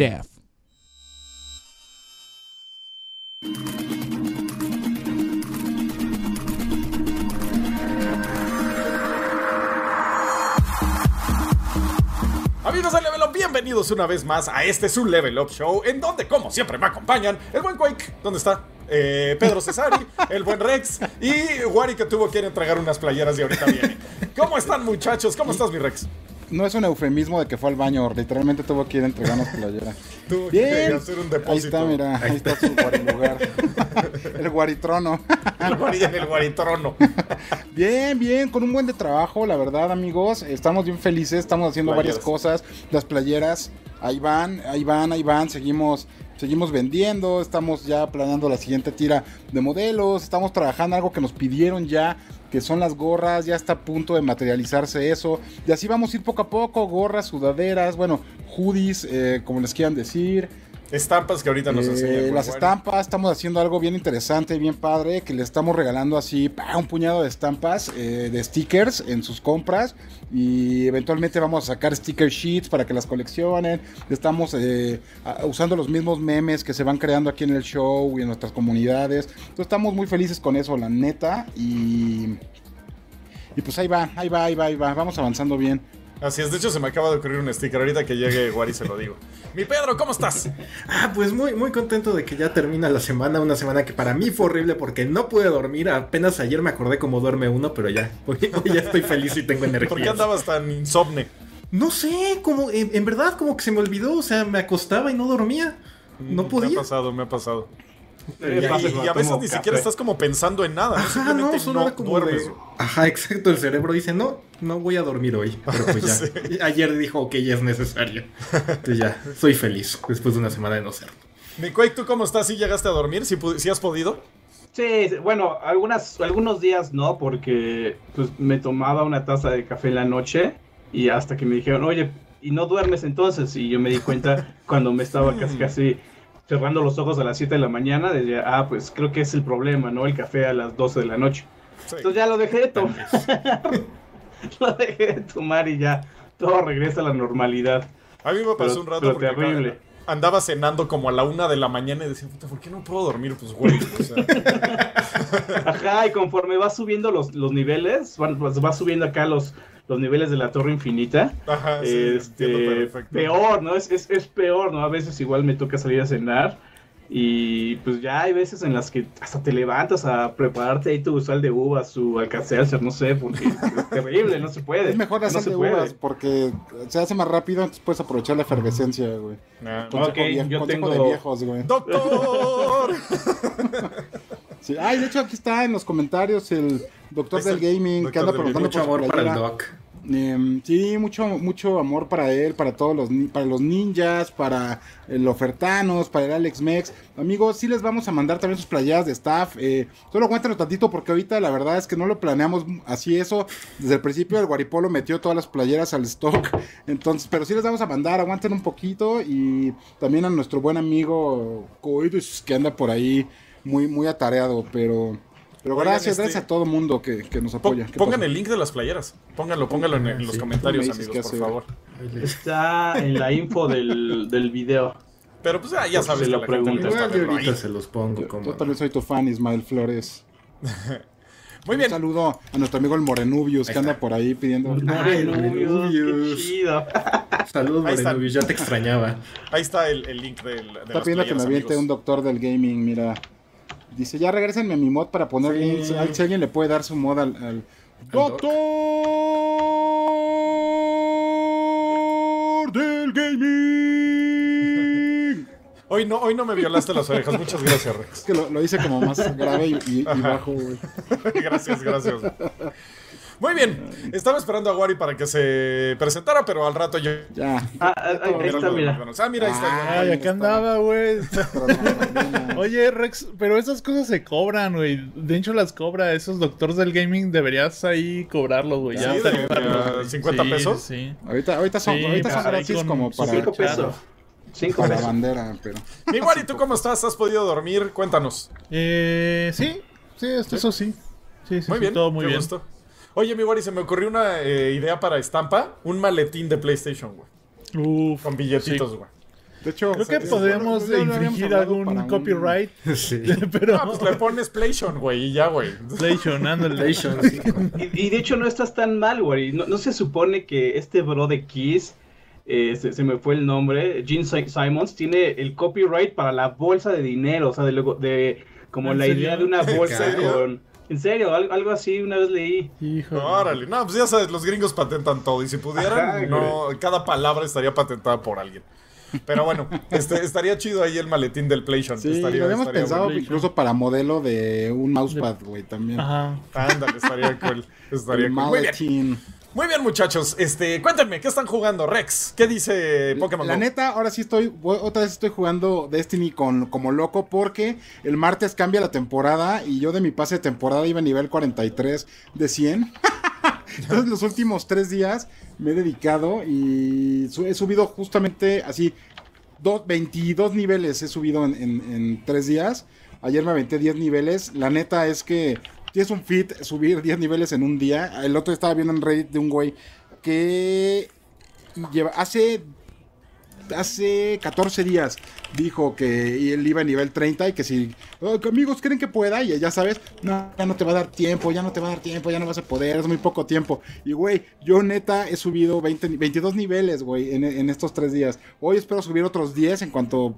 death. Amigos de Level Up, bienvenidos una vez más a este su Level Up Show, en donde, como siempre, me acompañan el buen Quake, ¿dónde está? Eh, Pedro Cesari, el buen Rex y Wari que tuvo que entregar unas playeras y ahorita viene. ¿Cómo están, muchachos? ¿Cómo estás, mi Rex? No es un eufemismo de que fue al baño, literalmente tuvo que ir a entregar unas playeras. Tuvo que Bien, hacer un ahí depósito. está, mira, ahí está su guarilugar. El guaritrono. El en el Guaritrono. Bien, bien, con un buen de trabajo, la verdad, amigos. Estamos bien felices, estamos haciendo Playeras. varias cosas. Las playeras, ahí van, ahí van, ahí van. Seguimos, seguimos vendiendo, estamos ya planeando la siguiente tira de modelos. Estamos trabajando algo que nos pidieron ya, que son las gorras. Ya está a punto de materializarse eso. Y así vamos a ir poco a poco, gorras, sudaderas, bueno, hoodies, eh, como les quieran decir. Estampas que ahorita nos Eh, enseña. el buen las estampas, estamos haciendo algo bien interesante, bien padre, que le estamos regalando así un puñado de estampas, eh, de stickers en sus compras y eventualmente vamos a sacar sticker sheets para que las coleccionen. Estamos eh, usando los mismos memes que se van creando aquí en el show y en nuestras comunidades. Entonces estamos muy felices con eso, la neta, y... Y pues ahí va, ahí va, ahí va, ahí va, vamos avanzando bien. Así es, de hecho se me acaba de ocurrir un sticker. Ahorita que llegue Wari se lo digo. Mi Pedro, ¿cómo estás? Ah, pues muy, muy contento de que ya termina la semana, una semana que para mí fue horrible porque no pude dormir. Apenas ayer me acordé cómo duerme uno, pero ya, hoy, hoy ya estoy feliz y tengo energía. ¿Por qué andabas tan insomne? No sé, como en, en verdad como que se me olvidó, o sea, me acostaba y no dormía. No Me ha podía. pasado, me ha pasado. Y, a veces ni café. siquiera estás como pensando en nada. Ajá, no, solo no era como duermes. de... Ajá, exacto, el cerebro dice, no, no voy a dormir hoy. Pero pues ya. Sí. Ayer dijo que ya es necesario. Entonces ya, soy feliz después de una semana de no ser. Mi Quake, ¿tú cómo estás? ¿Sí llegaste a dormir? ¿Sí, pu- sí has podido? Sí, bueno, algunas, algunos días no, porque pues me tomaba una taza de café en la noche y hasta que me dijeron, oye, ¿y no duermes entonces? Y yo me di cuenta cuando me estaba casi, casi cerrando los ojos a las 7 de la mañana, decía, ah, pues creo que es el problema, ¿no? El café a las 12 de la noche. Sí. Entonces ya lo dejé de tomar. lo dejé de tomar y ya todo regresa a la normalidad. A mí me pasó Pero- un rato pero terrible. andaba cenando como a la una de la mañana y decía, puta, ¿por qué no puedo dormir? Pues, güey, o sea, Ajá, y conforme va subiendo los, los niveles, van- pues va subiendo acá los, los niveles de la torre infinita. ajá, sí, este, perfecto. peor, ¿no? Es, es, es peor, ¿no? A veces igual me toca salir a cenar y pues ya hay veces en las que hasta te levantas a prepararte ahí tu sal de uvas, su alcacelser, no sé, porque es terrible, no se puede. Es mejor no hacer se de puede. uvas porque se hace más rápido, entonces puedes aprovechar la efervescencia, güey. Ah, vie- yo consejo tengo- de viejos, güey. ¡Doctor! Sí. Ay, de hecho aquí está en los comentarios el doctor del el gaming doctor que anda preguntando Mucho por amor para el doc. Em, sí, mucho, mucho amor para él, para todos los, para los ninjas, para el Ofertanos, para el Alex Mex. Amigos, sí les vamos a mandar también sus playeras de staff. eh, solo aguántanos tantito porque ahorita la verdad es que no lo planeamos así eso. Desde el principio el Guaripolo metió todas las playeras al stock. Entonces, pero sí les vamos a mandar, aguanten un poquito. Y también a nuestro buen amigo Coidus que anda por ahí muy, muy atareado, pero... Pero Oigan, gracias, este- gracias a todo mundo que, que nos apoya. ¿Qué Pongan el link de las playeras. Pónganlo, pónganlo en, en los Sí. comentarios, amigos, por hacer. favor. Está en la info del, del video. Pero pues ah, ya sabes se lo verlo ahorita ahí. se los pongo Yo, como... yo también soy tu fan, Ismael Flores. Muy Un bien. saludo a nuestro amigo el Morenubius que anda por ahí pidiendo. Ay, Morenubius, qué Morenubius. chido. Saludos. Morenubius, ya te extrañaba. Ahí está el, el link del, de Está las pidiendo que me aviente un doctor del gaming, mira. Dice, ya regresenme a mi mod para poner Sí. Si alguien le puede dar su mod al... al... doc? ¡Doctor del gaming! Hoy no, hoy no me violaste las orejas. Muchas gracias, Rex. Es que lo, lo hice como más grave y, y- y bajo, güey. gracias, gracias. Muy bien. Estaba esperando a Wari para que se presentara, pero al rato yo. Ya. Ah, ah, ah, ahí está, mira. Ah, mira, ahí está. Ay, acá andaba, güey. Oye, Rex, pero esas cosas se cobran, güey. De hecho, las cobra. Esos doctores del gaming deberías ahí cobrarlos, güey. Ya Sí, de- tarifarlos, de güey. 50 Sí, pesos. Sí. Ahorita, ahorita son, Sí, ahorita son gratis con como para, Cinco Claro. pesos. Cinco para la pesos. bandera, pero... Mi Wari, ¿tú cómo estás? ¿Has podido dormir? Cuéntanos. Eh, sí, sí, esto eso sí. Sí, sí, Muy sí, bien, todo muy qué bien. gusto. Oye, mi Wari, se me ocurrió una eh, idea para estampa. Un maletín de PlayStation, güey. Uf, Con billetitos, sí. güey. De hecho, Creo que o sea, ya podemos lo habíamos infringir hablado algún un- copyright, Sí. pero... Ah, pues le pones PlayStation, güey, y ya, güey. PlayStation, ándale. PlayStation, sí. Y, y de hecho no estás tan mal, güey. No, no se supone que este bro de Kiss, eh, se, se me fue el nombre, Gene Si- Simons, tiene el copyright para la bolsa de dinero. O sea, de, luego- de como ¿En la serio? idea de una ¿En bolsa con... En serio, algo, algo así una vez leí. Hijo. Órale, no, pues ya sabes, los gringos patentan todo. Y si pudieran, Ajá, no, cada palabra estaría patentada por alguien. Pero bueno, este, estaría chido ahí el maletín del PlayStation. Sí, estaría, lo habíamos estaría pensado bueno. incluso para modelo de un mousepad, güey, también. Ajá. Ándale, estaría cool. Estaría El cool. Muy bien. Muy bien, muchachos. Este, cuéntenme, ¿qué están jugando? Rex, ¿qué dice Pokémon La Go? neta, ahora sí estoy, otra vez estoy jugando Destiny con, como loco porque el martes cambia la temporada y yo de mi pase de temporada iba a nivel 43 de 100. Entonces los últimos tres días me he dedicado y he subido justamente así, do- 22 niveles he subido en, en- en tres días. Ayer me aventé 10 niveles. La neta es que tienes un fit subir 10 niveles en un día. El otro estaba viendo en Reddit de un güey que lleva hace hace 14 días dijo que él iba a nivel 30 y que si "Oh, amigos creen que pueda y ya sabes, no, ya no te va a dar tiempo, ya no te va a dar tiempo, ya no vas a poder, es muy poco tiempo. Y güey, yo neta he subido 20, ni- 22 niveles, güey, en, en estos tres días. Hoy espero subir otros 10 en cuanto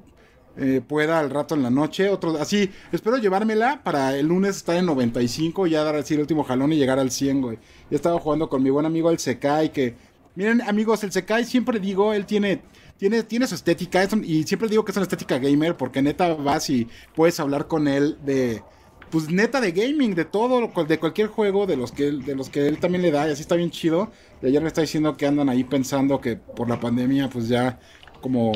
eh, pueda al rato en la noche. Otros, así, espero llevármela para el lunes estar en 95 y ya dar así el último jalón y llegar al 100, güey. He estado jugando con mi buen amigo el Sekai que... Miren, amigos, el Sekai siempre digo, él tiene tiene, tiene su estética y siempre digo que es una estética gamer porque neta vas y puedes hablar con él de pues neta de gaming, de todo, de cualquier juego de los que él, de los que él también le da y así está bien chido. Y ayer me está diciendo que andan ahí pensando que por la pandemia pues ya como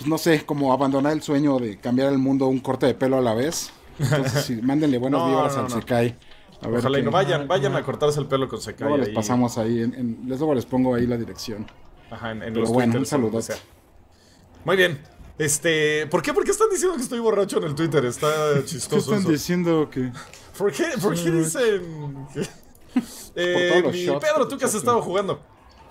pues no sé, como abandonar el sueño de cambiar el mundo un corte de pelo a la vez. Entonces, sí, mándenle buenos No, vibras no, al no. Sekai. A ver Ojalá y no vayan, vayan a cortarse el pelo con Sekai. Luego les pasamos ahí, en, luego les pongo ahí la dirección. Ajá, en, en Pero los bueno, un o donde saludote. sea. Muy bien. Este, ¿por qué? ¿Por qué están diciendo que estoy borracho en el Twitter? Está ¿Qué chistoso están eso. diciendo que ¿Por qué, ¿por qué dicen que- Eh, mi Pedro, ¿tú qué has estado jugando?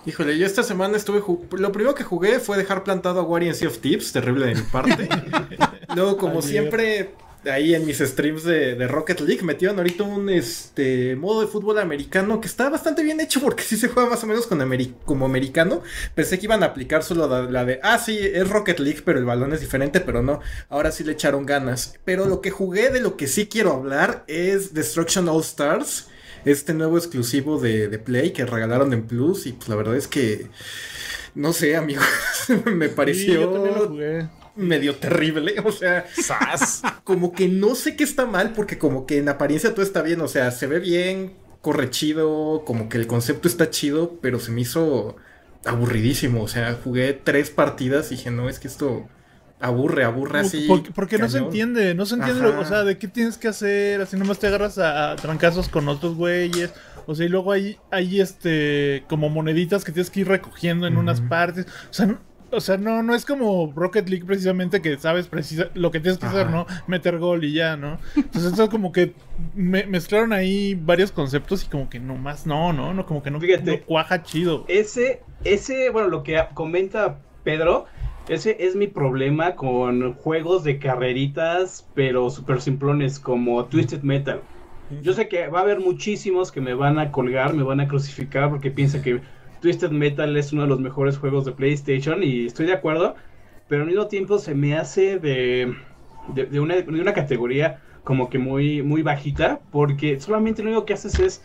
Híjole, yo esta semana estuve Lo primero que jugué fue dejar plantado a Wario en Sea of Tips, terrible de mi parte. Luego, como siempre, ahí en mis streams de, de Rocket League metieron ahorita un este modo de fútbol americano que está bastante bien hecho porque sí se juega más o menos con ameri- como americano. Pensé que iban a aplicar solo la, la de, ah, sí, es Rocket League, pero el balón es diferente, pero no. Ahora sí le echaron ganas. Pero lo que jugué, de lo que sí quiero hablar, es Destruction All Stars. Este nuevo exclusivo de, de Play que regalaron en Plus. Y pues la verdad es que. No sé, amigos. me Sí, pareció yo también lo jugué. medio terrible. O sea, ¡Sas! como que no sé qué está mal, porque como que en apariencia todo está bien, o sea, se ve bien, corre chido, como que el concepto está chido, pero se me hizo aburridísimo, o sea, jugué tres partidas y dije, no, es que esto aburre, aburre así. Porque, porque no se cañón". entiende, no se entiende, lo- o sea, de qué tienes que hacer, así nomás te agarras a, a trancazos con otros güeyes, o sea, y luego hay, hay este, como moneditas que tienes que ir recogiendo en unas partes, o sea, no, o sea, no, no es como Rocket League precisamente que sabes precisa, lo que tienes que hacer. ¿no? Meter gol y ya, ¿no? Entonces eso como que me- mezclaron ahí varios conceptos y como que nomás no, no, no, como que no, Fíjate. no cuaja chido. Ese, ese, bueno, lo que comenta Pedro, ese es mi problema con juegos de carreritas, pero super simplones como Twisted Metal. Yo sé que va a haber muchísimos que me van a colgar, me van a crucificar porque piensan que Twisted Metal es uno de los mejores juegos de PlayStation y estoy de acuerdo, pero al mismo tiempo se me hace de, de, de una, de una categoría como que muy, muy bajita porque solamente lo único que haces es,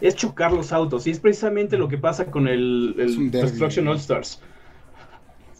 es chocar los autos y es precisamente lo que pasa con el, el. Destruction All Stars.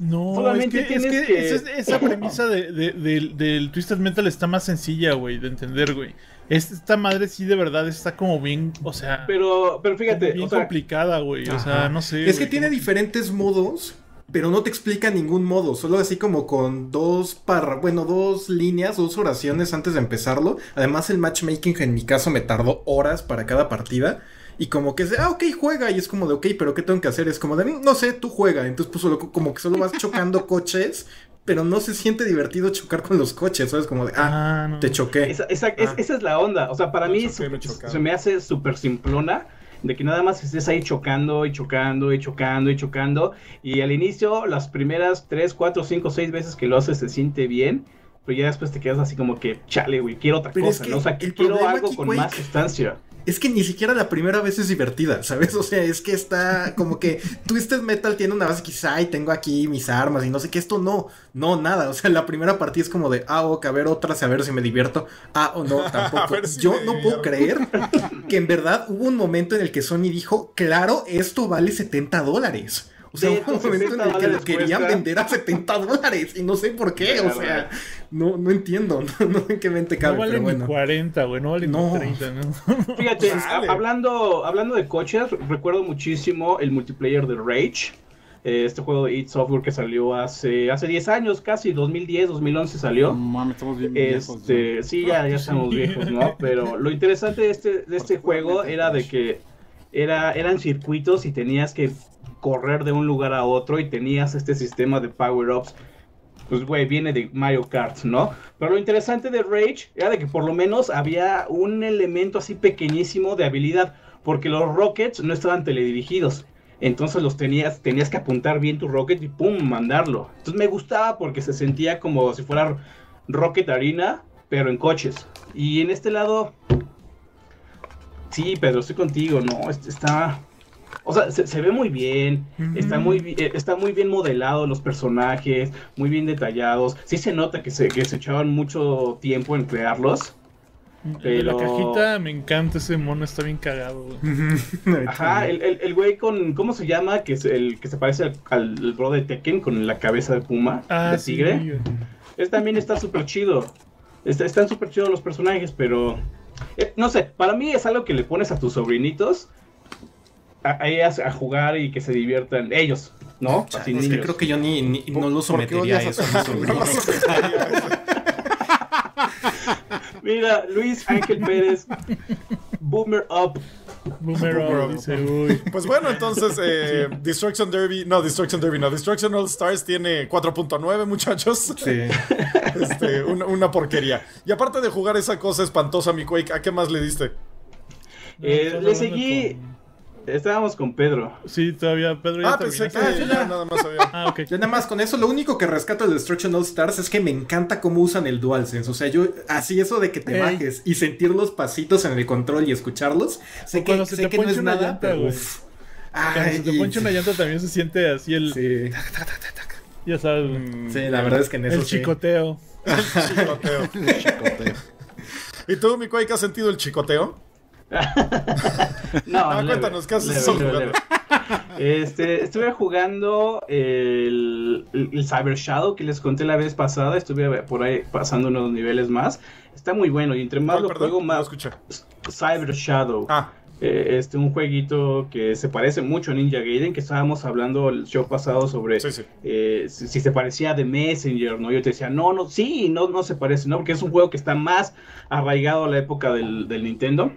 No, Solamente es que, es que que- esa, esa premisa de, de- del- del Twisted Metal está más sencilla, güey, de entender, güey. Es- Esta madre sí de verdad está como bien, o sea, Pero, pero fíjate, bien o sea, complicada, güey. O sea, no sé. Es que tiene como- diferentes modos, pero no te explica ningún modo, solo así como con dos parra, bueno, dos líneas, dos oraciones antes de empezarlo. Además, el matchmaking en mi caso me tardó horas para cada partida. Y como que es de, ah, ok, juega. Y es como de, ok, pero ¿qué tengo que hacer? Es como de, "Mm, no sé, tú juega. Entonces, pues solo, como que solo vas chocando coches, pero no se siente divertido chocar con los coches. ¿Sabes? Como de, ah, Ah, no. te choqué. esa, esa- es- Ah. esa es la onda. O sea, para Me mí choqué, su- se me hace súper simplona. de que nada más estés ahí chocando y chocando y chocando y chocando. Y al inicio, las primeras 3, 4, 5, 6 veces que lo haces se siente bien. Pero ya después te quedas así como que, chale, güey, quiero otra Pero es cosa, que ¿no? O sea, el quiero algo aquí, con más sustancia. Es que ni siquiera la primera vez es divertida, ¿sabes? O sea, es que está como que Twisted Metal tiene una base quizá y tengo aquí mis armas y no sé qué, esto no, no, nada. O sea, la primera partida es como de, ah, ok, a ver otras, a ver si me divierto. Ah, o no, tampoco. si Yo no puedo creer que en verdad hubo un momento en el que Sony dijo, claro, esto vale 70 dólares. O sea, hubo un momento en 70 el que lo querían vender a 70 dólares y no sé por qué, o sea, no, no entiendo, no, no en qué mente cabe, no vale pero ni bueno. 40, güey, no vale No. ni 30, ¿no? Fíjate, a- hablando, hablando de coches, recuerdo muchísimo el multiplayer de Rage. eh, Este juego de id Software que salió hace, hace 10 años, casi 2010, 2011 salió. No mames, estamos bien viejos. Este, sí, ya, ya estamos viejos, ¿no? Pero lo interesante de este, de este juego era de que era, eran circuitos y tenías que correr de un lugar a otro y tenías este sistema de power-ups. Pues, güey, viene de Mario Kart, ¿no? Pero lo interesante de Rage era de que por lo menos había un elemento así pequeñísimo de habilidad, porque los rockets no estaban teledirigidos. Entonces los tenías, tenías que apuntar bien tu rocket y pum, mandarlo. Entonces me gustaba porque se sentía como si fuera Rocket Arena, pero en coches. Y en este lado, sí, Pedro, estoy contigo, ¿no? Está, o sea, se, se ve muy bien, está muy, eh, está muy bien modelado los personajes, muy bien detallados. Sí se nota que se, que se echaban mucho tiempo en crearlos. De La Pero- cajita me encanta ese mono, está bien cagado, güey. Ajá, el, el, el güey con, ¿cómo se llama? Que es el que se parece al, al bro de Tekken con la cabeza de puma, Ah, de sí, tigre. güey. Este también está súper chido. Está- están súper chidos los personajes, pero... eh, no sé, para mí es algo que le pones a tus sobrinitos a, ahí a, a jugar y que se diviertan ellos, ¿no? Así Es que niños. creo que yo ni, ni- no lo ¿Por qué sometería a eso. a No lo. Mira, Luis Ángel Pérez, Boomer Up. Boomer Boomer Up, Up. dice, uy. Pues bueno, entonces eh, Destruction Derby, no, Destruction Derby, no, Destruction All Stars tiene 4.9 muchachos. Sí. Este, una, una porquería. Y aparte de jugar esa cosa espantosa, mi Quake, ¿a qué más le diste? Eh, le seguí- con- Estábamos con Pedro. Sí, todavía, Pedro, ya Ah, pensé que terminaste. ya nada más había. Ah, ok. Yo nada más con eso, lo único que rescato de Destruction All Stars es que me encanta cómo usan el DualSense. O sea, yo, así eso de que te Ey. bajes y sentir los pasitos en el control y escucharlos, sé O que, se sé te que no es una nada, llanta, pero uf. Cuando Ay, se te ponche una llanta también se siente así el... Sí. Ya sabes. Mm, Sí, la verdad es que en eso el sí. chicoteo. chicoteo. Chicoteo. ¿Y tú, mi Quake, has sentido el chicoteo? No, leve, cuéntanos, ¿qué haces. Este, estuve jugando el, el, el Cyber Shadow que les conté la vez pasada. Estuve por ahí pasando unos niveles más. Está muy bueno y entre más ¿Cuál, lo perdón? juego, No más. Cyber Shadow. Ah, Eh, este, un jueguito que se parece mucho a Ninja Gaiden, que estábamos hablando el show pasado sobre sí, sí. eh, si, si se parecía a The Messenger, ¿no? Yo te decía, no, no, sí, no, no se parece, ¿no? Porque es un juego que está más arraigado a la época del, del Nintendo.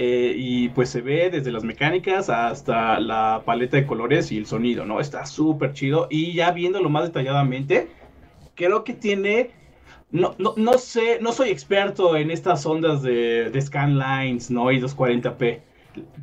Eh, y pues se ve desde las mecánicas hasta la paleta de colores y el sonido, ¿no? Está súper chido. Y ya viéndolo más detalladamente, creo que tiene. No, no, no sé, no soy experto en estas ondas de, scanlines, ¿no? Y 240p.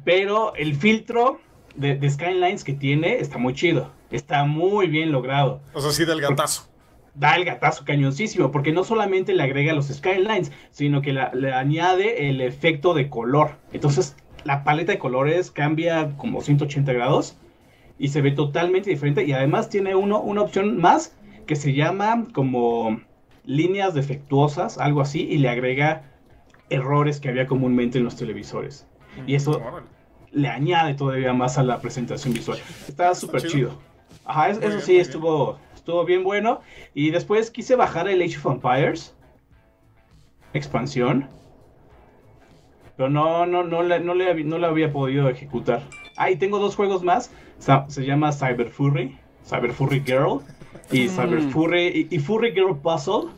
Pero el filtro de, de scanlines que tiene está muy chido. Está muy bien logrado. O sea, sí del gatazo. Da el gatazo cañoncísimo, porque no solamente le agrega los skylines, sino que la- le añade el efecto de color. Entonces, la paleta de colores cambia como 180 grados y se ve totalmente diferente. Y además tiene uno, una opción más que se llama como líneas defectuosas, algo así, y le agrega errores que había comúnmente en los televisores. Y eso Órale. le añade todavía más a la presentación visual. Está súper chido. chido. Ajá, es- eso bien, sí, estuvo, estuvo bien bueno. Y después quise bajar el Age of Empires. Expansión. Pero no, no, no, le, no, le, no la había podido ejecutar. Ah, y tengo dos juegos más. Se llama Cyber Furry. Cyber Furry Girl. Y Cyber Mm. Furry. Y, y Furry Girl Puzzle.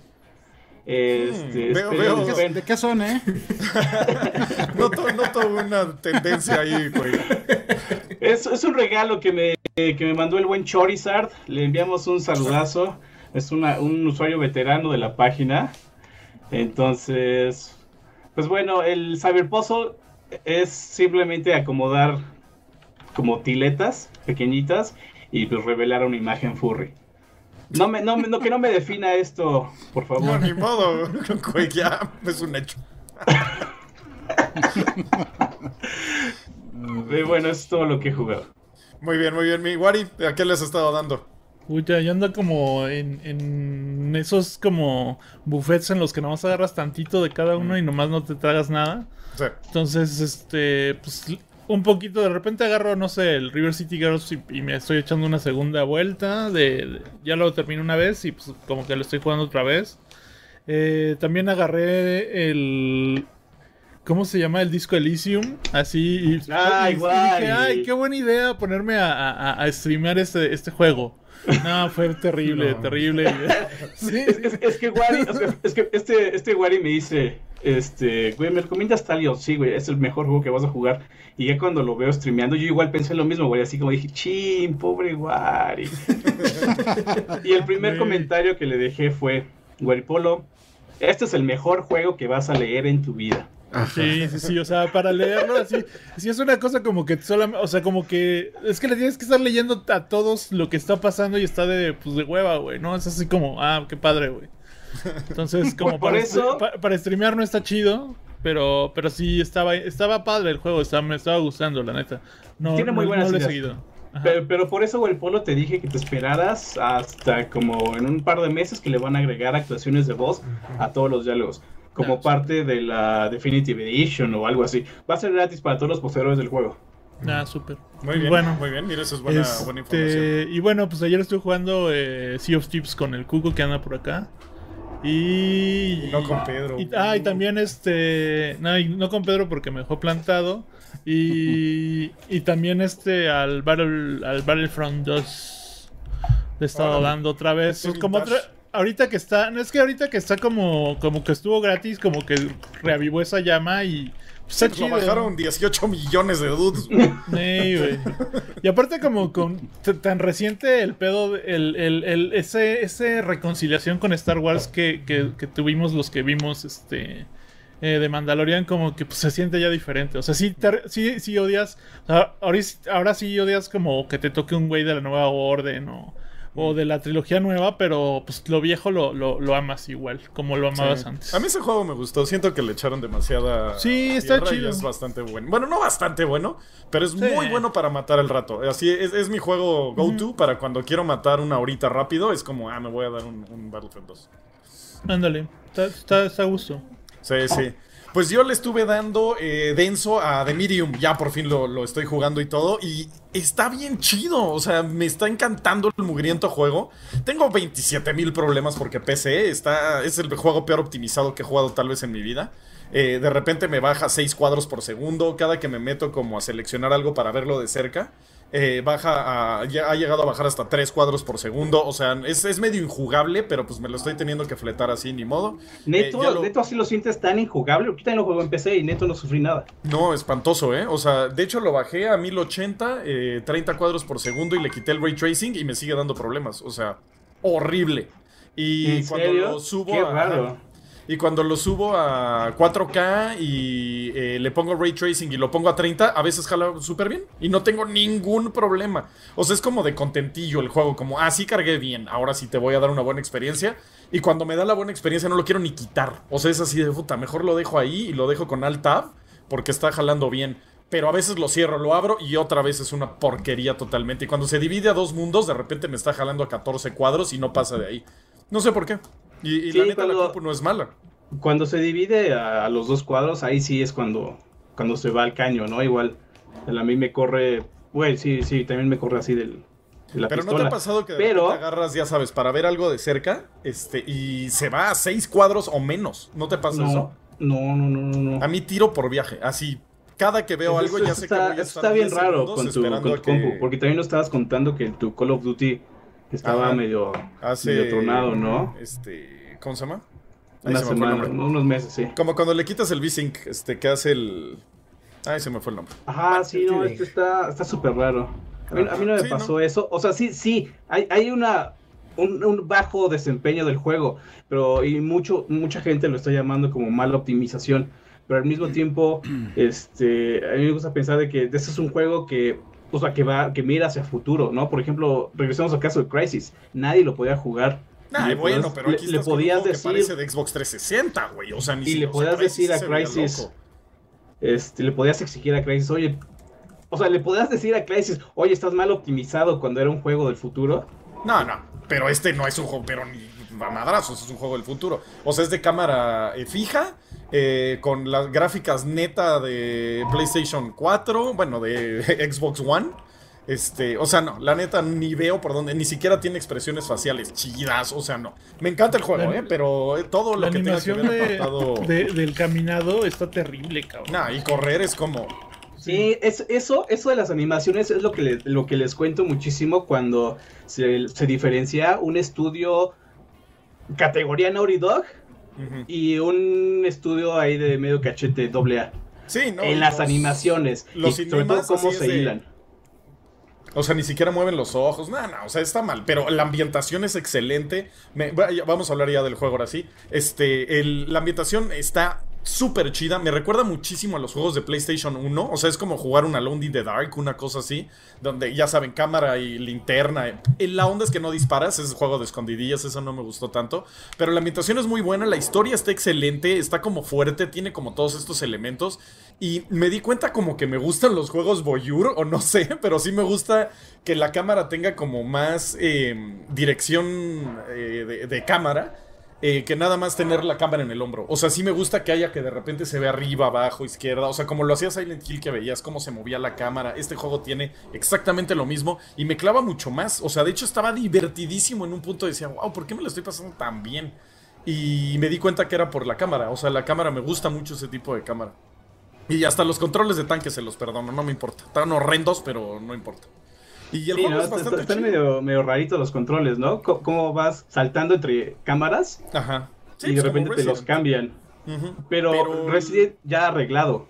Este, Mm, veo- veo- ¿De qué, esperen. de qué son, eh? Noto, noto una tendencia ahí, Quake. Es, es un regalo que me, que me mandó el buen Chorizard. Le enviamos un saludazo. Es una- un usuario veterano de la página. Entonces, pues bueno, el Cyber Puzzle es simplemente acomodar como tiletas pequeñitas y pues revelar una imagen furry. No me, no, no, que no me defina esto, por No, favor. ni modo, ya es un hecho. Eh, bueno, es todo lo que he jugado. Muy bien, muy bien, mi Wari, ¿a qué les has estado dando? Uy, ya, ya anda como en, en esos como buffets en los que nomás agarras tantito de cada uno y nomás no te tragas nada. Sí. Entonces, este, pues un poquito, de repente agarro, no sé, el River City Girls y, y me estoy echando una segunda vuelta. De, de- ya lo terminé una vez y pues como que lo estoy jugando otra vez. Eh, también agarré el... ¿Cómo se llama? El disco Elysium. Así. Y, Ay, y- y dije, ay, qué buena idea ponerme a, a, a streamear este, este juego. No, fue terrible, No. terrible. Sí, Es, es- es que Wari, o sea, es que este, este Wari me dice, este, güey, ¿me recomiendas Talio? Sí, güey, es el mejor juego que vas a jugar. Y ya cuando lo veo streameando, yo igual pensé lo mismo, güey, así como dije, chin, pobre Wari. y el primer comentario que le dejé fue, Wari Polo, este es el mejor juego que vas a leer en tu vida. Sí, sí, sí, o sea, para leerlo así, sí es una cosa como que solamente, o sea, como que es que le tienes que estar leyendo a todos lo que está pasando y está de, pues, de hueva, güey, ¿no? Es así como, ah, qué padre, güey. Entonces, como Por para, eso- pa- para streamear no está chido, pero, pero sí estaba, estaba padre el juego, estaba, me estaba gustando, la neta. No, Tiene muy no- buenas no lo he ideas. seguido. Pero, pero por eso, güey, Polo, te dije que te esperaras hasta como en un par de meses que le van a agregar actuaciones de voz a todos los diálogos. Como sí. parte de la Definitive Edition o algo así. Va a ser gratis para todos los poseedores del juego. Ah, súper. Muy bien, Bueno, muy bien, mira, eso es buena, buena información. Este, y bueno, pues ayer estuve jugando eh, Sea of Tips con el Cuco que anda por acá. Y. Y no con Pedro. y- ah, y también este. No, y no con Pedro porque me dejó plantado. Y. y también este al Battle. al Battlefront 2. Le he estado dando otra vez. Este Pues como otra- ahorita que está. No es que ahorita que está como. como que estuvo gratis, como que reavivó esa llama y. pues, está Pues lo bajaron 18 millones de dudes. Güey. Y aparte como con tan reciente el pedo, el, el, el- ese, ese reconciliación con Star Wars que, que- que tuvimos los que vimos este eh, de Mandalorian como que pues, se siente ya diferente. O sea, sí, te- sí, sí odias, o sea, ahora, ahora sí odias como que te toque un güey de la nueva orden o, o de la trilogía nueva, pero pues lo viejo lo, lo, lo amas igual, como lo amabas Sí. antes. A mí ese juego me gustó. Siento que le echaron demasiada. Sí, está chido. Es bastante bueno. Bueno, no bastante bueno, pero es Sí. muy bueno para matar el rato. Así es, es mi juego go-to para cuando quiero matar una horita rápido. Es como, ah, me voy a dar un, un Battlefield 2. Ándale, está, está, está a gusto. Sí, sí. Pues yo le estuve dando eh, denso a The Medium. Ya por fin lo, lo estoy jugando y todo. Y está bien chido. O sea, me está encantando el mugriento juego. Tengo 27 mil problemas porque PC está, es el juego peor optimizado que he jugado tal vez en mi vida. Eh, de repente me baja 6 cuadros por segundo. Cada que me meto como a seleccionar algo para verlo de cerca. Eh, baja a, ya ha llegado a bajar hasta 3 cuadros por segundo. O sea, es, es medio injugable, pero pues me lo estoy teniendo que fletar así, ni modo. Neto, Eh, lo- Neto así lo sientes tan injugable. Ahorita no lo juego en PC y Neto no sufrí nada. No, espantoso, ¿eh? O sea, de hecho lo bajé a 1080, eh, 30 cuadros por segundo y le quité el ray tracing y me sigue dando problemas. O sea, horrible. Y ¿En cuando serio? lo subo Qué a. raro. Y cuando lo subo a 4K y eh, le pongo ray tracing y lo pongo a 30, a veces jala súper bien. Y no tengo ningún problema. O sea, es como de contentillo el juego. Como, ah, sí cargué bien. Ahora sí te voy a dar una buena experiencia. Y cuando me da la buena experiencia no lo quiero ni quitar. O sea, es así de puta. Mejor lo dejo ahí y lo dejo con Alt Tab porque está jalando bien. Pero a veces lo cierro, lo abro y otra vez es una porquería totalmente. Y cuando se divide a dos mundos, de repente me está jalando a 14 cuadros y no pasa de ahí. No sé por qué. Y, y Sí, la neta, la cuando- compu no es mala. Cuando se divide a, a los dos cuadros, ahí sí es cuando, cuando se va al caño, ¿no? Igual, a mí me corre, güey, sí, sí, también me corre así del, de la Pero no te ha pasado que de Pero- repente agarras, ya sabes, para ver algo de cerca, este, y se va a 6 cuadros o menos. ¿No te pasa eso? no, no, no, no. A mí tiro por viaje, así. Cada que veo algo Eso ya sé está, que voy a eso estar está bien 10 raro con tu, con compu, porque también nos estabas contando que tu Call of Duty estaba medio, hace medio tronado, ¿no? Este, ¿cómo se llama? Ahí Una se me fue el semana, nombre. unos meses, sí. Como cuando le quitas el V-Sync, este, que hace el. Ay, se me fue el nombre. Ajá, sí, no, sí. esto está está súper raro. A mí, a mí no me Sí, pasó eso. O sea, sí, sí, hay, hay una un, un bajo desempeño del juego, pero y mucho mucha gente lo está llamando como mala optimización. pero al mismo tiempo, este, a mí me gusta pensar de que este es un juego que, o sea, que va, que mira hacia futuro, ¿no? Por ejemplo, regresamos al caso de Crisis, nadie lo podía jugar. Nah, Le bueno, podías- pero aquí le, le estás con un podías juego decir, parece de Xbox 360, güey. O sea, ni y si- le o sea, podías decir a loco. este, le podías exigir a Crisis, oye, o sea, le podías decir a Crisis, oye, estás mal optimizado cuando era un juego del futuro. No, no, pero este no es un juego, pero ni a madrazos, es un juego del futuro. O sea, es de cámara eh, fija, eh, con las gráficas neta de PlayStation 4, bueno, de Xbox One. Este, o sea, no, la neta ni veo por dónde, ni siquiera tiene expresiones faciales chidas, o sea, no. Me encanta el juego, La- eh, pero eh, todo lo La que tenga que animación ver de, apartado... de- del caminado está terrible, cabrón. Nah, y correr es como... Sí, es, eso, eso de las animaciones es lo que, le- lo que les cuento muchísimo cuando se, se diferencia un estudio categoría Naughty Dog y un estudio ahí de medio cachete doble A. Sí, no. en las los- animaciones los y sobre todo cómo se de- hilan. O sea, ni siquiera mueven los ojos. No, no, o sea, está mal. Pero la ambientación es excelente. Me- vamos a hablar ya del juego ahora sí. Este, el- la ambientación está súper chida. Me recuerda muchísimo a los juegos de PlayStation 1. O sea, es como jugar un Alone in the Dark, una cosa así. Donde ya saben, cámara y linterna. Eh, La onda es que no disparas, es juego de escondidillas, eso no me gustó tanto. Pero la ambientación es muy buena, la historia está excelente, está como fuerte, tiene como todos estos elementos. Y me di cuenta como que me gustan los juegos voyeur, o no sé, pero sí me gusta que la cámara tenga como más eh, dirección eh, de cámara. Eh, que nada más tener la cámara en el hombro. O sea, sí me gusta que haya que de repente se ve arriba, abajo, izquierda. O sea, como lo hacía Silent Hill que veías cómo se movía la cámara. Este juego tiene exactamente lo mismo y me clava mucho más. O sea, de hecho estaba divertidísimo en un punto. Decía, wow, ¿por qué me lo estoy pasando tan bien? Y me di cuenta que era por la cámara. O sea, la cámara me gusta mucho ese tipo de cámara. Y hasta los controles de tanque se los perdono, no me importa. Están horrendos, pero no importa. Y el Sí, juego ¿no? es bastante Están chido. medio, medio raritos los controles, ¿no? Cómo vas saltando entre cámaras Ajá. Sí, y de pues, repente te los cambian. Pero, Resident ya arreglado.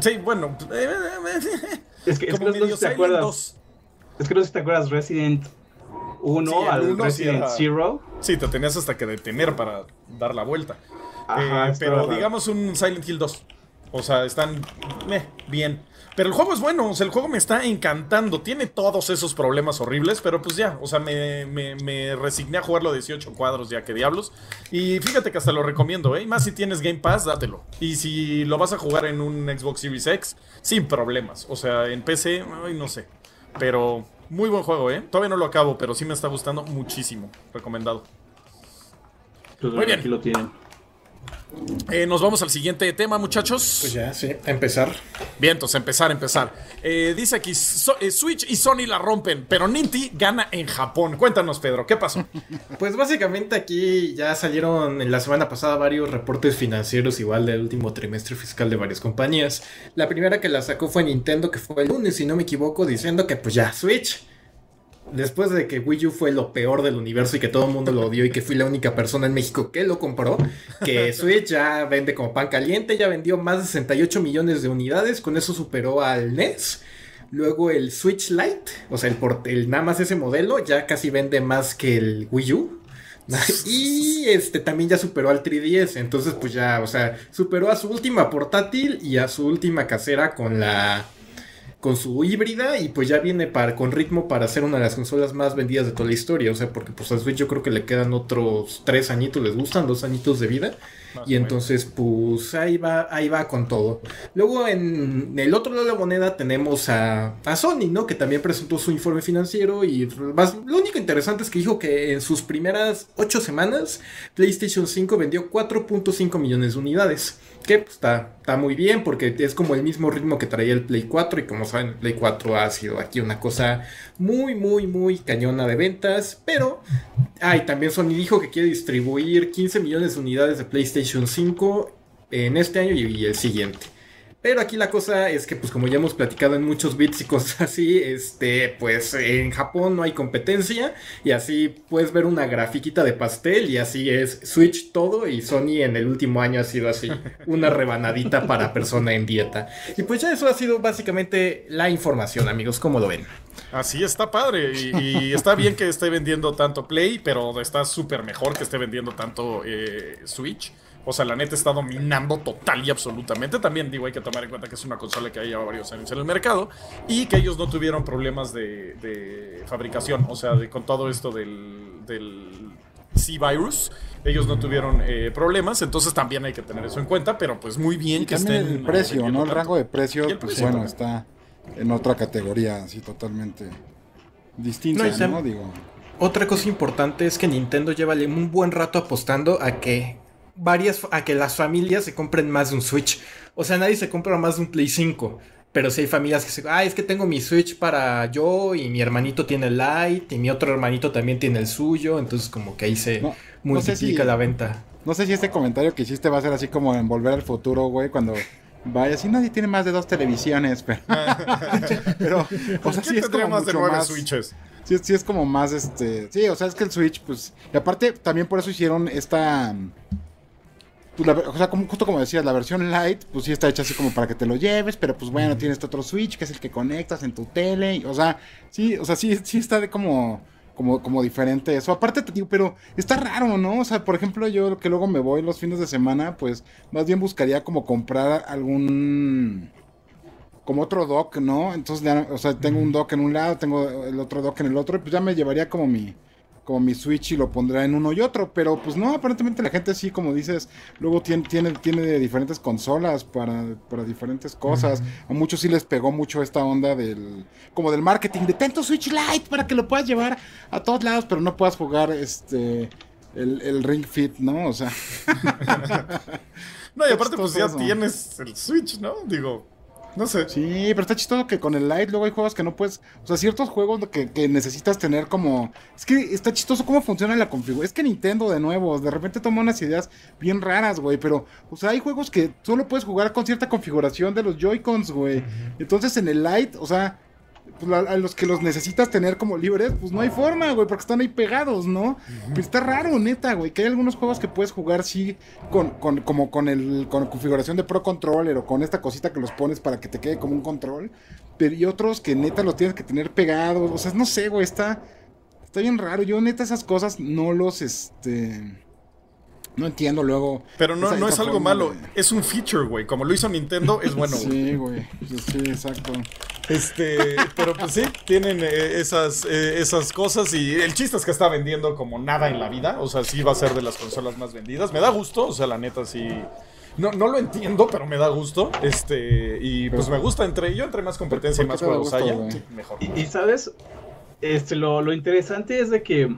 Sí, bueno. eh, Es que, es que no, sé medio si te acuerdas. 2. Es que no sé si te acuerdas Resident 1 Sí, al uno Resident Zero. Sí, te tenías hasta que detener para dar la vuelta. Ajá, Eh, pero raro. digamos un Silent Hill 2. O sea, están eh, bien. Pero el juego es bueno, o sea, el juego me está encantando. Tiene todos esos problemas horribles, pero pues ya, o sea, me, me- me resigné a jugarlo a 18 cuadros ya, que diablos. Y fíjate que hasta lo recomiendo, ¿eh? Más si tienes Game Pass, dátelo. Y si lo vas a jugar en un Xbox Series X, sin problemas. O sea, en PC, ay, no sé. Pero muy buen juego, ¿eh? Todavía no lo acabo, pero sí me está gustando muchísimo. Recomendado. Pues, Muy bien. Aquí lo tienen. Eh, nos vamos al siguiente tema, muchachos. Pues ya, sí, a empezar. Bien, entonces empezar, empezar. Eh, dice aquí, so- eh, Switch y Sony la rompen, pero Ninty gana en Japón. Cuéntanos, Pedro, ¿qué pasó? Pues básicamente aquí ya salieron en la semana pasada varios reportes financieros igual del último trimestre fiscal de varias compañías. La primera que la sacó fue Nintendo, que fue el lunes, si no me equivoco, diciendo que pues ya, Switch. Después de que Wii U fue lo peor del universo y que todo el mundo lo odió y que fui la única persona en México que lo compró, que Switch ya vende como pan caliente, ya vendió más de 68 millones de unidades, con eso superó al NES. Luego el Switch Lite, o sea, el, port- el nada más ese modelo, ya casi vende más que el Wii U. Y este también ya superó al 3DS. Entonces, pues ya, o sea, superó a su última portátil y a su última casera con la. Con su híbrida. Y pues ya viene para, con ritmo para ser una de las consolas más vendidas de toda la historia. O sea, porque pues a Switch yo creo que le quedan otros tres añitos, les gustan, dos añitos de vida. Más Y entonces, pues ahí va, ahí va con todo. Luego, en el otro lado de la moneda tenemos a, a Sony, ¿no? Que también presentó su informe financiero. Y más- lo único interesante es que dijo que en sus primeras ocho semanas, PlayStation 5 vendió 4.5 millones de unidades. Que pues, está, está muy bien porque es como el mismo ritmo que traía el Play 4. Y como saben, el Play 4 ha sido aquí una cosa muy, muy, muy cañona de ventas. Pero Ah, y también Sony dijo que quiere distribuir 15 millones de unidades de PlayStation 5 en este año y el siguiente. Pero aquí la cosa es que, pues como ya hemos platicado en muchos bits y cosas así, este, pues en Japón no hay competencia y así puedes ver una grafiquita de pastel y así es Switch todo y Sony en el último año ha sido así, una rebanadita para persona en dieta. Y pues ya eso ha sido básicamente la información, amigos, ¿cómo lo ven? Así está padre. Y, está bien que esté vendiendo tanto Play, pero está súper mejor que esté vendiendo tanto eh, Switch. O sea, la neta está dominando total y absolutamente. También digo, hay que tomar en cuenta que es una consola que lleva varios años en el mercado y que ellos no tuvieron problemas de, de fabricación. O sea, de, con todo esto del, del C-Virus, ellos no tuvieron eh, problemas. Entonces también hay que tener eso en cuenta. Pero pues muy bien Y que también estén. el precio, vendiendo ¿no? El rango de el pues precio bueno, también. está en otra categoría, así totalmente distinta, No, Digo. Otra cosa importante es que Nintendo lleva un buen rato apostando a que varias a que las familias se compren más de un Switch. O sea, nadie se compra más de un Play 5. Pero sí hay familias que se, ah, es que tengo mi Switch para yo y mi hermanito tiene el Lite y mi otro hermanito también tiene el suyo, entonces como que ahí se No, no sé multiplica si- la venta. No sé si este comentario que hiciste va a ser así como en Volver al Futuro, güey, cuando vaya así nadie tiene más de dos televisiones, pero... pero o sea, ¿Quién sí es tendría como más de mucho nueve más... Switches? Sí, sí es como más, este... Sí, o sea, es que el Switch, pues... Y aparte, también por eso hicieron esta... Pues la, o sea, como, justo como decías, la versión Lite, pues sí está hecha así como para que te lo lleves, pero pues bueno, tienes este otro Switch que es el que conectas en tu tele, y, o sea, sí, o sea, sí, sí está de como, como, como diferente eso. Aparte te digo, pero está raro, ¿no? O sea, por ejemplo, yo que luego me voy los fines de semana, pues más bien buscaría como comprar algún como otro dock, ¿no? Entonces ya, o sea, tengo un dock en un lado, tengo el otro dock en el otro, y pues ya me llevaría como mi como mi Switch y lo pondrá en uno y otro, pero pues no, aparentemente la gente sí, como dices, luego tiene, tiene, tiene diferentes consolas para, para diferentes cosas. A muchos sí les pegó mucho esta onda del, como del marketing, de tanto Switch Lite para que lo puedas llevar a todos lados, pero no puedas jugar este el, el Ring Fit, ¿no? O sea, No, y aparte, pues ya tienes el Switch, ¿no? Digo, no sé. Sí, pero está chistoso que con el Lite luego hay juegos que no puedes. O sea, ciertos juegos que, que necesitas tener como. Es que está chistoso cómo funciona la configuración. Es que Nintendo, de nuevo, de repente toma unas ideas bien raras, güey. Pero, o sea, hay juegos que solo puedes jugar con cierta configuración de los Joy-Cons, güey. Entonces en el Lite, o sea. Pues, a, los que los necesitas tener como libres, pues no hay forma, güey, porque están ahí pegados, ¿no? Pero está raro, neta, güey, que hay algunos juegos que puedes jugar, sí, con, con, como con el con configuración de Pro Controller o con esta cosita que los pones para que te quede como un control, pero y otros que neta los tienes que tener pegados, o sea, no sé, güey, está, está bien raro. Yo neta esas cosas no los, este... No entiendo luego. Pero no, no es algo forma malo, de- es un feature, güey. Como lo hizo Nintendo, es bueno, güey. Sí, güey. Sí, exacto. Este, pero pues sí, tienen eh, esas, eh, esas cosas y el chiste es que está vendiendo como nada en la vida, o sea, sí va a ser de las consolas más vendidas. Me da gusto, o sea, la neta sí. No, no lo entiendo, pero me da gusto. Este, y pues me gusta entre yo entre más competencia y ¿Por más juegos gusto, haya, güey? mejor. Y, y, sabes, este, lo, lo interesante es de que,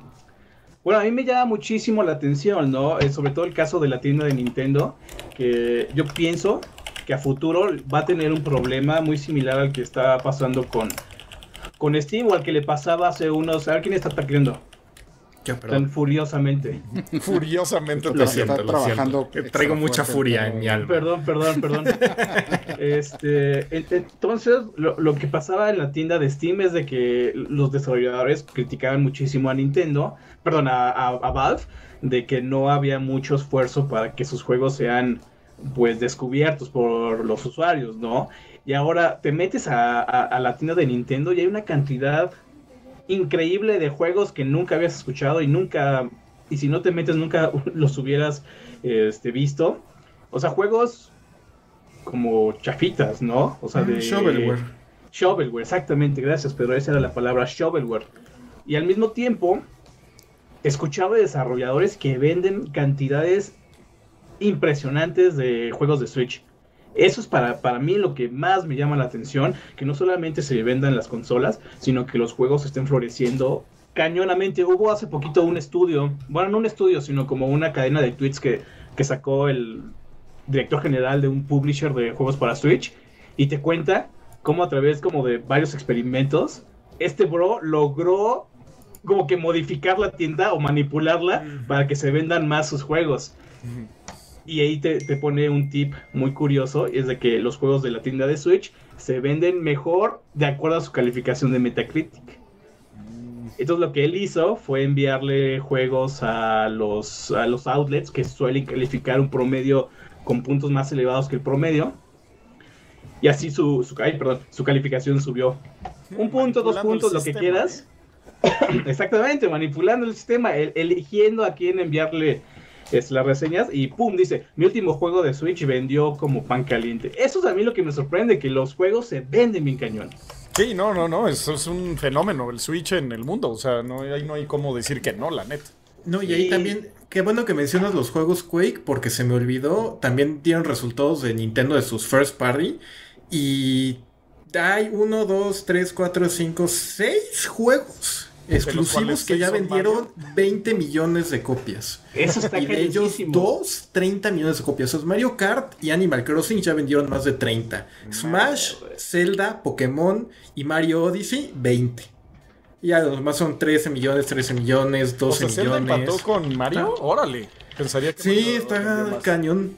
bueno, a mí me llama muchísimo la atención, ¿no? Eh, sobre todo el caso de la tienda de Nintendo, que yo pienso que a futuro va a tener un problema muy similar al que está pasando con, con Steam o al que le pasaba hace unos... A quién está tacleando tan perdón. furiosamente. Furiosamente Lo te siento, lo Traigo mucha furia en mi alma. Perdón, perdón, perdón. Este, en- entonces, lo, lo que pasaba en la tienda de Steam es de que los desarrolladores criticaban muchísimo a Nintendo, perdón, a, a- a Valve, de que no había mucho esfuerzo para que sus juegos sean, pues, descubiertos por los usuarios, ¿no? Y ahora te metes a, a- a la tienda de Nintendo y hay una cantidad increíble de juegos que nunca habías escuchado y nunca, y si no te metes, nunca los hubieras este, visto. O sea, juegos como chafitas, ¿no? O sea, Mm, de... Shovelware. Shovelware, exactamente, gracias, pero esa era la palabra shovelware. Y al mismo tiempo, escuchaba de desarrolladores que venden cantidades impresionantes de juegos de Switch. Eso es para, para mí lo que más me llama la atención, que no solamente se vendan las consolas, sino que los juegos estén floreciendo cañonamente. Hubo hace poquito un estudio, bueno, no un estudio, sino como una cadena de tweets que, que sacó el director general de un publisher de juegos para Switch y te cuenta cómo a través como de varios experimentos, este bro logró como que modificar la tienda o manipularla para que se vendan más sus juegos. Y ahí te, te pone un tip muy curioso, y es de que los juegos de la tienda de Switch se venden mejor de acuerdo a su calificación de Metacritic. Entonces lo que él hizo fue enviarle juegos a los, a los outlets que suelen calificar un promedio con puntos más elevados que el promedio. Y así su, su, ay, perdón, su calificación subió. Un punto, dos puntos, lo que quieras. Exactamente, manipulando el sistema, el- eligiendo a quién enviarle es, las reseñas y pum, dice, mi último juego de Switch vendió como pan caliente. Eso es a mí lo que me sorprende, que los juegos se venden bien cañón. Sí, no, no, no, eso es un fenómeno, el Switch en el mundo, o sea, no, ahí no hay cómo decir que no, la neta. No, y ahí Y- también, qué bueno que mencionas los juegos Quake, porque se me olvidó, también dieron resultados de Nintendo de sus first party. Y hay uno, dos, tres, cuatro, cinco, seis juegos exclusivos que ya vendieron 20 millones de copias. Eso está Y de ellos dos, 30 millones de copias. Entonces, Mario Kart y Animal Crossing ya vendieron más de 30. Smash, Zelda, Pokémon y Mario Odyssey, 20. Y ya los demás son 13 millones, 13 millones, O 12 sea, Zelda millones. empató con Mario, órale. Pensaría que Sí, Mario está cañón.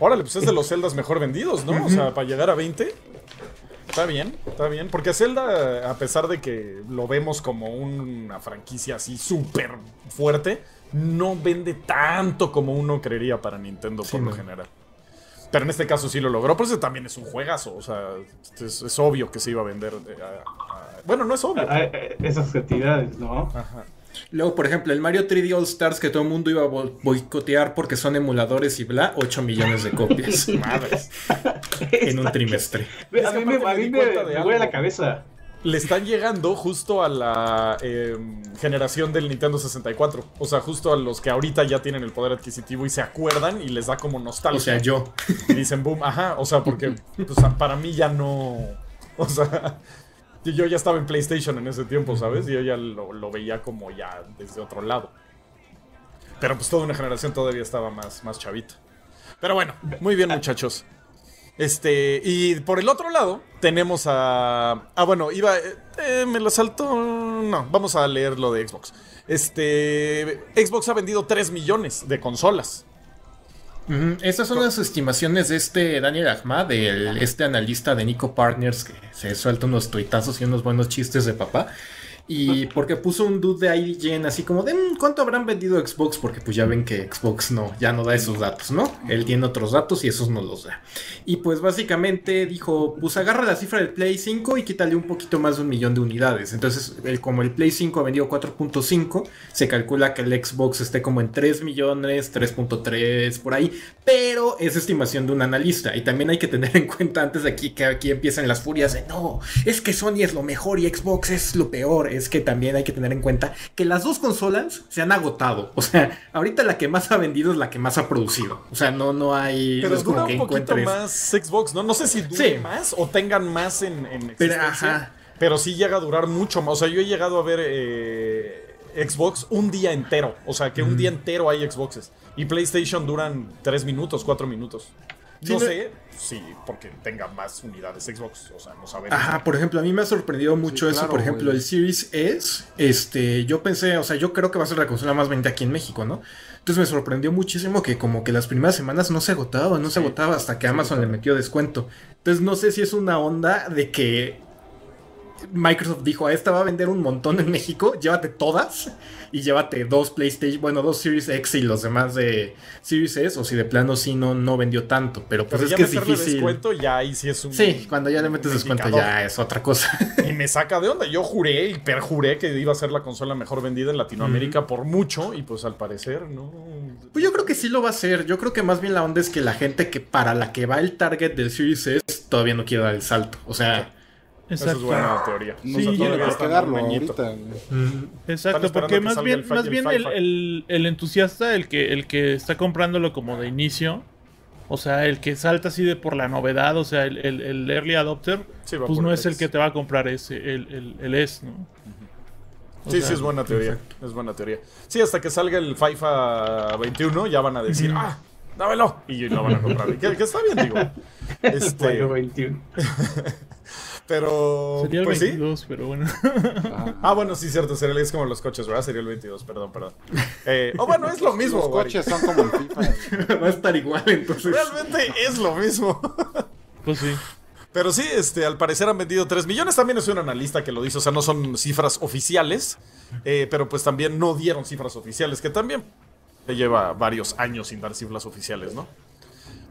Órale, pues es de los Zeldas mejor vendidos, ¿no? O sea, para llegar a 20. Está bien, está bien. Porque Zelda, a pesar de que lo vemos como una franquicia así súper fuerte, no vende tanto como uno creería para Nintendo por lo general. Pero en este caso sí lo logró, por eso también es un juegazo. O sea, es, es obvio que se iba a vender. eh, a- a- bueno, no es obvio. Esas cantidades, ¿no? Ajá. Luego, por ejemplo, el Mario 3D All Stars que todo el mundo iba a bo- boicotear porque son emuladores y bla, 8 millones de copias Madres. en un trimestre. Es A mí me, a mí me, me huele la cabeza. le están llegando justo a la eh, generación del Nintendo 64. O sea, justo a los que ahorita ya tienen el poder adquisitivo y se acuerdan y les da como nostalgia. O sea, yo. Y dicen, boom, ajá. O sea, porque pues, para mí ya no. O sea, yo ya estaba en PlayStation en ese tiempo, ¿sabes? Yo ya lo, veía como ya desde otro lado. Pero pues toda una generación todavía estaba más, más chavita. Pero bueno, muy bien, muchachos. Este, y por el otro lado, tenemos a. Ah, bueno, iba. eh, me lo saltó. No, vamos a leer lo de Xbox. Este. Xbox ha vendido 3 millones de consolas. Estas son las estimaciones de este Daniel Ahmad, el, este analista de Nico Partners, que se suelta unos tuitazos y unos buenos chistes de papá. Y porque puso un dude de IGN así como de "Mm, cuánto habrán vendido Xbox, porque pues ya ven que Xbox no, ya no da esos datos, ¿no? Él tiene otros datos y esos no los da. Y pues básicamente dijo, pues agarra la cifra del Play 5 y quítale un poquito más de un millón de unidades. Entonces, como el Play 5 ha vendido 4.5, se calcula que el Xbox esté como en 3 millones, 3.3 por ahí. Pero es estimación de un analista. Y también hay que tener en cuenta antes de aquí que aquí empiezan las furias de no, es que Sony es lo mejor y Xbox es lo peor. Es que también hay que tener en cuenta que las dos consolas se han agotado. O sea, ahorita la que más ha vendido es la que más ha producido. O sea, no, no hay. Pero no es dura como que un poquito encuentres- más Xbox, ¿no? No sé si dure Sí. más o tengan más en, en Pero, ajá. Pero sí llega a durar mucho más. O sea, yo he llegado a ver eh, Xbox un día entero. O sea, que un día entero hay Xboxes. Y PlayStation duran 3 minutos, 4 minutos. Sí, no no- si porque tenga más unidades Xbox. O sea, no sabemos. Ajá, por ejemplo, a mí me ha sorprendido mucho Sí, eso. claro, por ejemplo, güey. el Series S, este, yo pensé, o sea, yo creo que va a ser la consola más vendida aquí en México, ¿no? Entonces me sorprendió muchísimo que como que las primeras semanas no se agotaba, no se agotaba hasta que Amazon le metió descuento. Entonces no sé si es una onda de que Microsoft dijo, a esta va a vender un montón en México, llévate todas y llévate dos PlayStation, bueno, dos Series X y los demás de Series S, o si de plano sí no, no vendió tanto, pero pues Pero es ya que es difícil. descuento, ya ahí sí es un. Sí, cuando ya le metes descuento ya es otra cosa. Y me saca de onda. Yo juré y perjuré que iba a ser la consola mejor vendida en Latinoamérica por mucho. Y pues al parecer, no. Pues yo creo que sí lo va a hacer. Yo creo que más bien la onda es que la gente que para la que va el target del Series S todavía no quiere dar el salto. O sea, Esa es buena teoría. No qué darlo un añito. ahorita. Exacto, porque que más bien, el más bien el, el- el entusiasta, el que, el que está comprándolo como de inicio, o sea, el que salta así de por la novedad, o sea, el, el- el early adopter, Sí, pues no es el que te va a comprar ese, el, el, el S, ¿no? O Sí, sea, sí, es buena teoría. Es buena teoría. Sí, hasta que salga el FIFA 21 ya van a decir, ah, dámelo. Y lo van a comprar. que, que está bien, digo. Este, Mario 21. pero, Sería el pues sí. 22, pero bueno. Ah, bueno, sí, cierto. Sería, es como los coches, ¿verdad? Sería el 22, perdón, perdón. Eh, oh, bueno, es lo mismo, Los Wari. coches son como el FIFA. va a estar igual entonces. Realmente es lo mismo. pues sí. Pero sí, este, al parecer han vendido 3 millones. También es un analista que lo dice. O sea, no son cifras oficiales. eh, pero pues también no dieron cifras oficiales. Que también lleva varios años sin dar cifras oficiales, ¿no?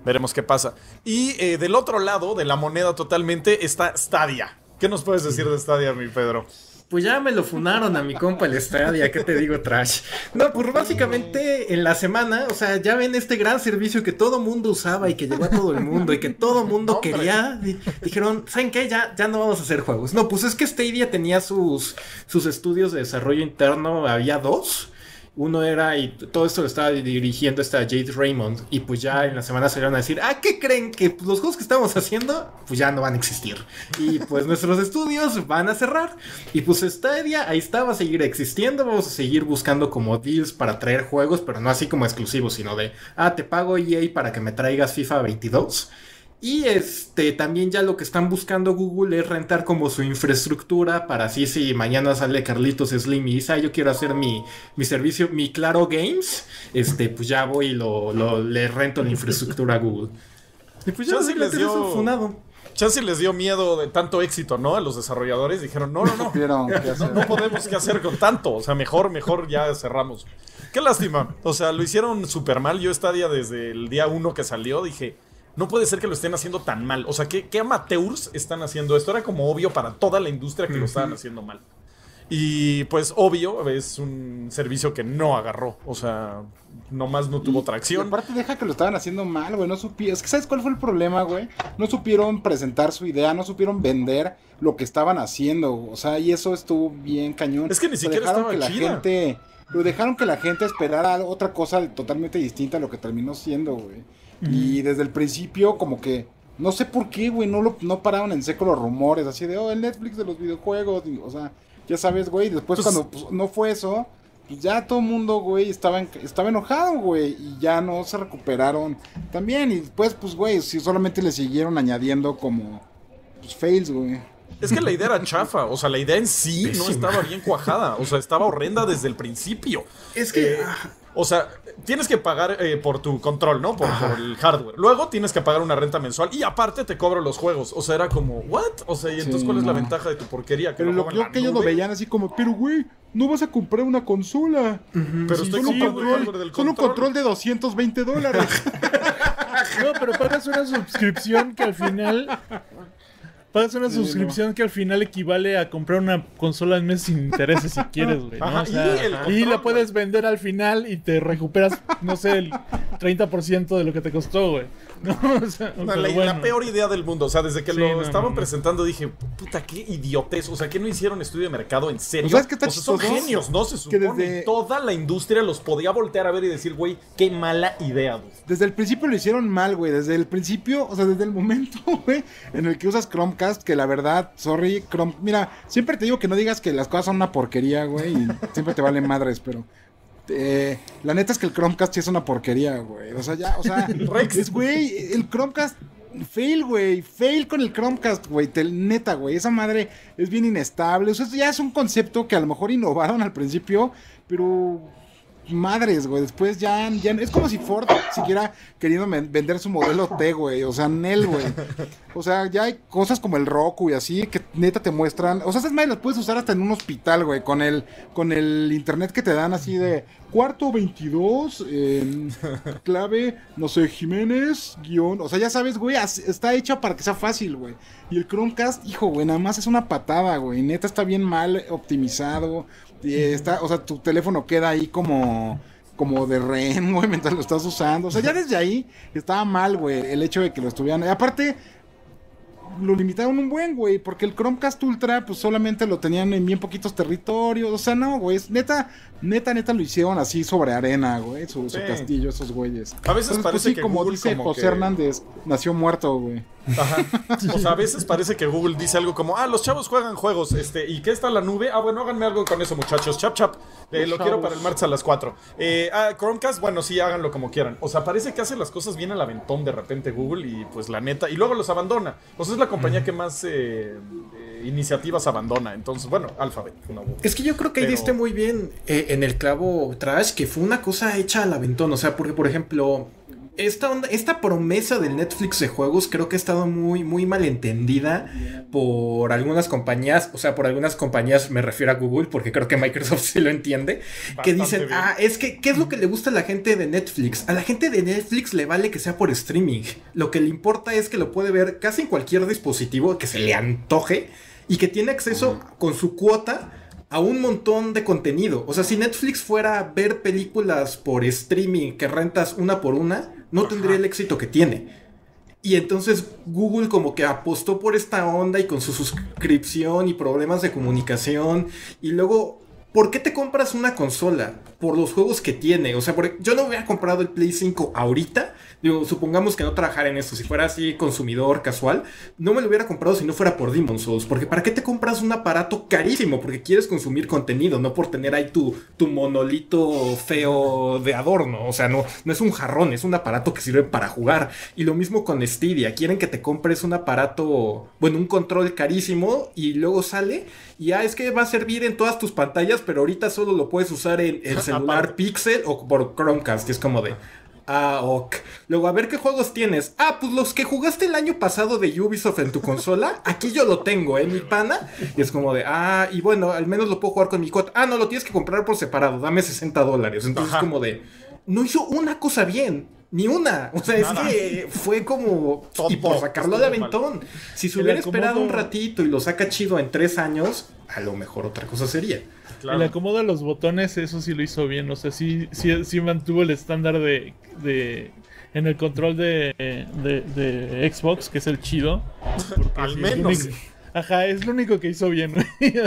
Veremos qué pasa. Y eh, del otro lado de la moneda totalmente está Stadia. ¿Qué nos puedes decir de Stadia, mi Pedro? Pues ya me lo funaron a mi compa el Stadia, ¿qué te digo, Trash? No, pues básicamente en la semana, o sea, ya ven este gran servicio que todo mundo usaba y que llegó a todo el mundo y que todo mundo quería. Dijeron, ¿saben qué? Ya, ya no vamos a hacer juegos. No, pues es que Stadia tenía sus, sus estudios de desarrollo interno, había dos. Uno era, y todo esto lo estaba dirigiendo esta Jade Raymond, y pues ya en la semana salieron a decir, ah, ¿qué creen? Que pues, los juegos que estamos haciendo, pues ya no van a existir. Y pues nuestros estudios van a cerrar. Y pues Stadia, ahí está, va a seguir existiendo, vamos a seguir buscando como deals para traer juegos, pero no así como exclusivos, sino de, ah, te pago EA para que me traigas FIFA 22. Y este también ya lo que están buscando Google es rentar como su infraestructura para así si mañana sale Carlitos Slim y dice, ah, yo quiero hacer mi, mi servicio, mi Claro Games, este, pues ya voy y lo, lo le rento la infraestructura a Google. Y pues ya Chance les dio- funado. Chance les dio miedo de tanto éxito, ¿no? A los desarrolladores dijeron, no, no, no. No podemos qué hacer con tanto. O sea, mejor, mejor ya cerramos. Qué lástima. O sea, lo hicieron súper mal. Yo Stadia desde el día uno que salió dije, no puede ser que lo estén haciendo tan mal. O sea, ¿qué, qué amateurs están haciendo esto? Era como obvio para toda la industria que lo estaban haciendo mal. Y pues obvio, es un servicio que no agarró. O sea, nomás no tuvo Y tracción. aparte deja que lo estaban haciendo mal, güey. No supieron. Es que ¿sabes cuál fue el problema, güey? No supieron presentar su idea, no supieron vender lo que estaban haciendo. O sea, y eso estuvo bien cañón. Es que ni O sea, siquiera estaba que la chida. gente. Lo dejaron que la gente esperara otra cosa totalmente distinta a lo que terminó siendo, güey. Y desde el principio, como que. No sé por qué, güey. No, lo, no pararon en seco los rumores. Así de, oh, el Netflix de los videojuegos. y, o sea, ya sabes, güey. Después, Pues- cuando pues, no fue eso pues ya todo el mundo, güey, estaba, en- estaba enojado, güey, y ya no se recuperaron también. Y después, pues, güey, si solamente le siguieron añadiendo como, pues, fails, güey. Es que la idea era chafa. O sea, la idea en sí no estaba bien cuajada. O sea, estaba horrenda desde el principio. Es que... Eh, o sea, tienes que pagar eh, por tu control, ¿no? Por, por el hardware. Luego tienes que pagar una renta mensual y aparte te cobro los juegos. O sea, era como, ¿what? O sea, ¿y entonces Sí, cuál es la ventaja de tu porquería? ¿Que Pero lo yo que ellos lo veían así como, pero, güey, no vas a comprar una consola. Pero Sí, estoy solo un comprando el hardware control, del solo un control de 220 dólares. No, pero pagas una suscripción que al final. Pagas una suscripción que al final equivale a comprar una consola al mes sin intereses si quieres, güey. ¿no? Ajá, O sea, y y la puedes vender al final y te recuperas, no sé, el 30% de lo que te costó, güey. No, o sea, No, la, peor idea del mundo. O sea, desde que Sí, lo no, estaban presentando dije, puta, qué idiotez. O sea, que no hicieron estudio de mercado en serio. ¿Sabes qué está o sea, son genios, ¿no? Se Que supone. desde- Toda la industria los podía voltear a ver y decir, güey, qué mala idea, güey. Desde el principio lo hicieron mal, güey. Desde el principio, o sea, desde el momento, güey, en el que usas Chromecast, que la verdad, sorry, Chrome. Mira, siempre te digo que no digas que las cosas son una porquería, güey, y siempre te valen madres, pero. Eh, la neta es que el Chromecast sí es una porquería, güey. O sea, ya, o sea, Rex. güey, el Chromecast. Fail, güey. Fail con el Chromecast, güey. Neta, güey. Esa madre es bien inestable. O sea, ya es un concepto que a lo mejor innovaron al principio, pero madres, güey. Después ya, ya es como si Ford siguiera queriendo vender su modelo T, güey. O sea, Nel, güey. O sea, ya hay cosas como el Roku y así que neta te muestran. O sea, esas madres las puedes usar hasta en un hospital, güey. Con el, con el internet que te dan así de cuarto 22, en clave, no sé, Jiménez, guion. O sea, ya sabes, güey, está hecho para que sea fácil, güey. Y el Chromecast, hijo, güey, nada más es una patada, güey. Neta está bien mal optimizado. Está, o sea, tu teléfono queda ahí como como de rehén, güey, mientras lo estás usando. O sea, ya desde ahí estaba mal, güey, el hecho de que lo estuvieran. y aparte, lo limitaron un buen, güey, porque el Chromecast Ultra, pues solamente lo tenían en bien poquitos territorios. O sea, no, güey, neta, neta, neta lo hicieron así sobre arena, güey, su, su castillo, esos güeyes. A veces Entonces, pues, parece sí, que como Google dice como José que- Hernández, nació muerto, güey. Ajá. O sea, a veces parece que Google dice algo como, ah, los chavos juegan juegos, este, ¿y qué está la nube? Ah, bueno, háganme algo con eso, muchachos. Chap, chap. Eh, lo quiero para el martes a las 4. Eh, ah, Chromecast, bueno, sí, háganlo como quieran. O sea, parece que hace las cosas bien al aventón de repente Google y pues la neta, y luego los abandona. O sea, es la compañía que más eh, eh, iniciativas abandona. Entonces, bueno, Alphabet, una. Es que yo creo que Pero- diste muy bien eh, en el clavo trash, que fue una cosa hecha al aventón. O sea, porque, por ejemplo, esta, onda- esta promesa del Netflix de juegos creo que ha estado muy, muy mal entendida por algunas compañías. O sea, por algunas compañías me refiero a Google, porque creo que Microsoft sí lo entiende. que dicen, bien. ah, es que, ¿qué es lo que le gusta a la gente de Netflix? A la gente de Netflix le vale que sea por streaming. Lo que le importa es que lo puede ver casi en cualquier dispositivo que se le antoje y que tiene acceso con su cuota a un montón de contenido. O sea, si Netflix fuera a ver películas por streaming que rentas una por una, no tendría el éxito que tiene. Y entonces Google como que apostó por esta onda y con su suscripción y problemas de comunicación. Y luego, ¿por qué te compras una consola? Por los juegos que tiene. O sea, por- yo no hubiera comprado el Play 5 ahorita. Digo, supongamos que no trabajara en eso. Si fuera así consumidor casual, no me lo hubiera comprado si no fuera por Demon Souls. Porque ¿para qué te compras un aparato carísimo? Porque quieres consumir contenido, no por tener ahí tu, tu monolito feo de adorno. O sea, no, no es un jarrón, es un aparato que sirve para jugar. Y lo mismo con Stadia. Quieren que te compres un aparato, bueno, un control carísimo y luego sale. Y ya es que va a servir en todas tus pantallas, pero ahorita solo lo puedes usar en el celular. Pixel o por Chromecast. Y es como de. Ah, ok. Luego, a ver qué juegos tienes. Ah, pues los que jugaste el año pasado de Ubisoft en tu consola. Aquí yo lo tengo, ¿eh? Mi pana. Y es como de, ah, y bueno, al menos lo puedo jugar con mi cuota. Ah, no, lo tienes que comprar por separado. Dame 60 dólares. Entonces, Ajá. como de, no hizo una cosa bien. Ni una. O sea, Nada. es que fue como. Todo y por sacarlo de mal. aventón. Si se hubiera esperado un ratito y lo saca chido en tres años, a lo mejor otra cosa sería. Claro. El acomodo de los botones, eso sí lo hizo bien. O sea, sí, sí, sí mantuvo el estándar de, de. En el control de, de, de Xbox, que es el chido. Al es menos. único- Ajá, es lo único que hizo bien.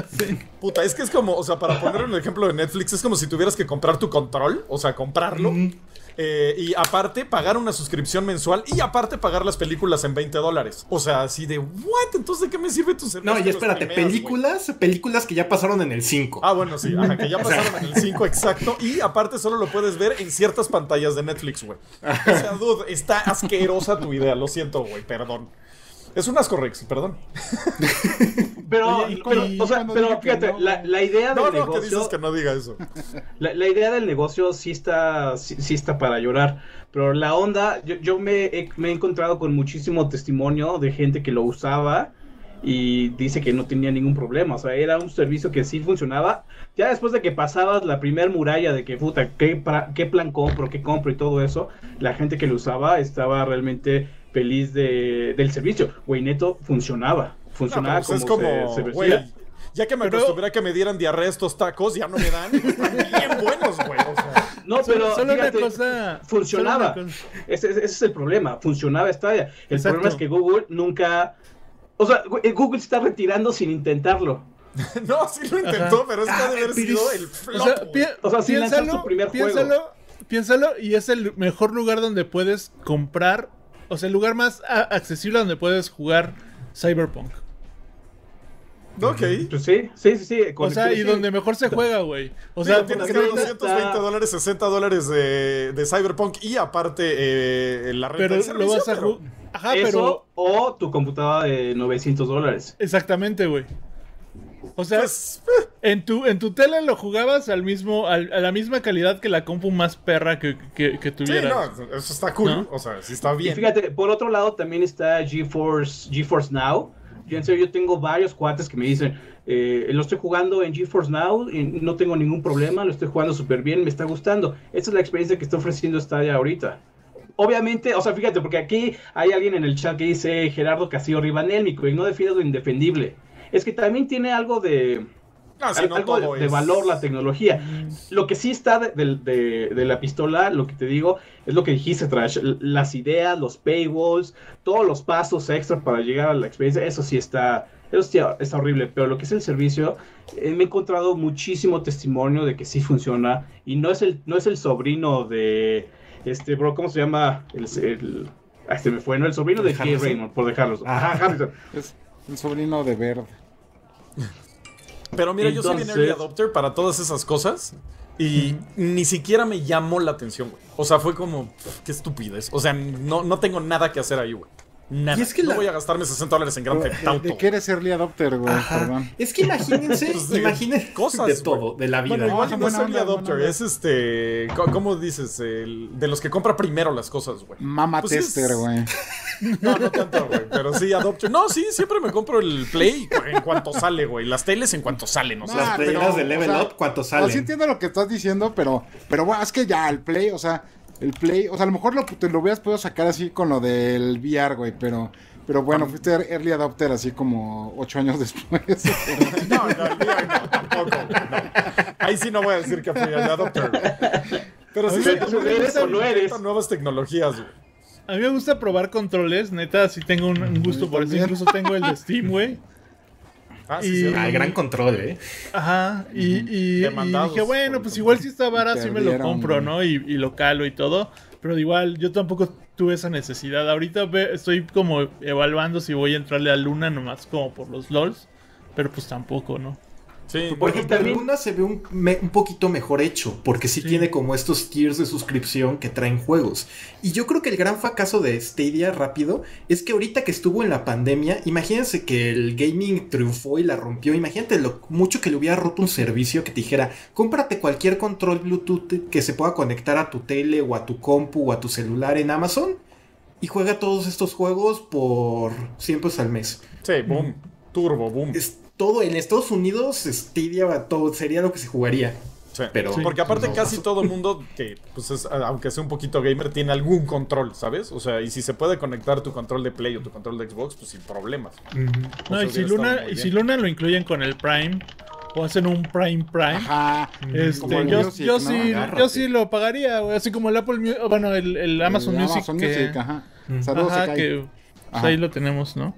Puta, es que es como, o sea, para poner un ejemplo de Netflix, es como si tuvieras que comprar tu control, o sea, comprarlo. Eh, y aparte pagar una suscripción mensual y aparte pagar las películas en 20 dólares. O sea, así de, ¿what? Entonces, ¿de qué me sirve tu servicio? No, y espérate, películas, películas que ya pasaron en el 5. Ah, bueno, sí, ajá, que ya pasaron en el 5, exacto. Y aparte solo lo puedes ver en ciertas pantallas de Netflix, güey. O sea, dude, está asquerosa tu idea, lo siento, güey, perdón. Es un asco, Rex, perdón. Pero, Oye, ¿y pero, o sea, pero fíjate, no, la, la idea del No, negocio. dices que no diga eso. La, la idea del negocio sí está, sí, sí está para llorar, pero la onda, yo, yo me, he, me he encontrado con muchísimo testimonio de gente que lo usaba y dice que no tenía ningún problema, o sea, era un servicio que sí funcionaba. Ya después de que pasabas la primer muralla de que, puta, ¿qué, pra- qué plan compro, qué compro y todo eso, la gente que lo usaba estaba realmente feliz de, del servicio. Güey, neto, funcionaba, funcionaba No, pues como, es como, se, se güey, decía. ya que me Pero- acostumbré a que me dieran diarrea estos tacos, ya no me dan. Están bien buenos, güey. O sea, No, pero solo fíjate, una cosa. funcionaba. solo una cosa. Ese, ese es el problema. Funcionaba Stadia. El Exacto. problema es que Google nunca. O sea, Google se está retirando sin intentarlo. no, sí lo intentó, Ajá. pero es que ha de haber sido el flop. O sea, pi- O sea, lanzar piénsalo, su primer juego. piénsalo, piénsalo, y es el mejor lugar donde puedes comprar, o sea, el lugar más a- accesible donde puedes jugar Cyberpunk. ok. Pues sí, sí, sí, sí. O sea, y sí. donde mejor se juega, güey. O sea, tienes que dar ahorita- 220 dólares, 60 dólares de, de Cyberpunk y aparte eh, la renta pero del lo servicio, vas a pero- jugar. Ajá, Eso pero o tu computadora de 900 dólares. exactamente, güey. O sea, Pues, en tu en tu tele lo jugabas al mismo al- a la misma calidad que la compu más perra que, que, que sí, tuvieras. no, eso está cool. ¿No? O sea, sí está Y bien. fíjate, por otro lado también está GeForce, GeForce Now. Yo en serio, yo tengo varios cuates que me dicen, eh, lo estoy jugando en GeForce Now y no tengo ningún problema, lo estoy jugando súper bien, me está gustando. Esa es la experiencia que está ofreciendo Stadia ahorita. Obviamente, o sea, fíjate, porque aquí hay alguien en el chat que dice Gerardo Castillo Ribanélmico y no defiende lo indefendible. Es que también tiene algo de, Ah, no algo todo de, valor la tecnología. Lo que sí está de, de- de- de la pistola, lo que te digo, es lo que dijiste, Trash. Las ideas, los paywalls, todos los pasos extra para llegar a la experiencia, eso sí está, eso sí está horrible. Pero lo que es el servicio, eh, me he encontrado muchísimo testimonio de que sí funciona. Y no es el, no es el sobrino de, este, bro, ¿cómo se llama? El, el- ah, se me fue, ¿no? El sobrino de Harrison. Raymond, por dejarlos. Ajá. Ajá, Harrison. El sobrino de Verde. Pero mira, yo soy bien early adopter para todas esas cosas. Y ni siquiera me llamó la atención, güey. O sea, fue como, qué estupidez. O sea, no, no tengo nada que hacer ahí, güey. Nada. Y es que no la- voy a gastarme 60 dólares en Grand Theft ¿De, Auto. de qué eres early adopter, güey? Es que imagínense, Pues de imaginen cosas, de todo, de la vida. Bueno, igual no, es early onda, adopter, es este. ¿Cómo dices? El- de los que compra primero las cosas, güey. Mama Pues es- tester, güey. No, no tanto, güey. Pero sí, adopter. No, sí, siempre me compro el Play en cuanto sale, güey. Las teles en cuanto salen, o sea. Las Ah, playeras pero, de Level o sea, Up, ¿cuánto O salen? sí entiendo lo que estás diciendo, pero, pero bueno, es que ya el play, o sea, el play, o sea, a lo mejor lo, te lo hubieras podido sacar así con lo del VR, güey, pero, Pero bueno, fuiste early adopter así como ocho años después. No, no, el no, tampoco. no. Ahí sí no voy a decir que fui el adopter. Pero sí, Pero tú eres o no eres. nuevas tecnologías, güey. A mí me gusta probar controles, neta, sí tengo un, un gusto por eso. Incluso tengo el de Steam, güey. Ah, sí, Y- sí. Ah, gran control, eh. Ajá, y, y- y dije, bueno, pues igual si está vara, sí me lo compro. ¿no? Y, y lo calo y todo. Pero igual, yo tampoco tuve esa necesidad. Ahorita estoy como evaluando si voy a entrarle a Luna nomás como por los LOLs. Pero pues tampoco, ¿no? Sí, Por ejemplo, también- Luna se ve un, me- un poquito mejor hecho, porque sí, Sí. tiene como estos tiers de suscripción que traen juegos. Y yo creo que el gran fracaso de Stadia rápido es que ahorita que estuvo en la pandemia, imagínense que el gaming triunfó y la rompió. Imagínate lo mucho que le hubiera roto un servicio que te dijera, cómprate cualquier control Bluetooth que se pueda conectar a tu tele o a tu compu o a tu celular en Amazon y juega todos estos juegos por 100 pesos al mes. sí, boom. Turbo, boom. Es todo en Estados Unidos, Stadia todo, sería lo que se jugaría. Sí. pero- Sí. Porque aparte no casi todo el mundo que, pues es, aunque sea un poquito gamer, tiene algún control, ¿sabes? O sea, y si se puede conectar tu control de Play o tu control de Xbox, pues sin problemas. No, O sea, y si Luna, y si. Luna lo incluyen con el Prime o hacen un Prime Prime. Ajá. Este, yo, Music, yo ¿no? sí, yo sí lo pagaría, güey, así como el Apple Music, bueno, el, el Amazon El Music, Amazon que, Music, ajá. Saludos, ajá, que pues, Ajá. ahí lo tenemos, ¿no?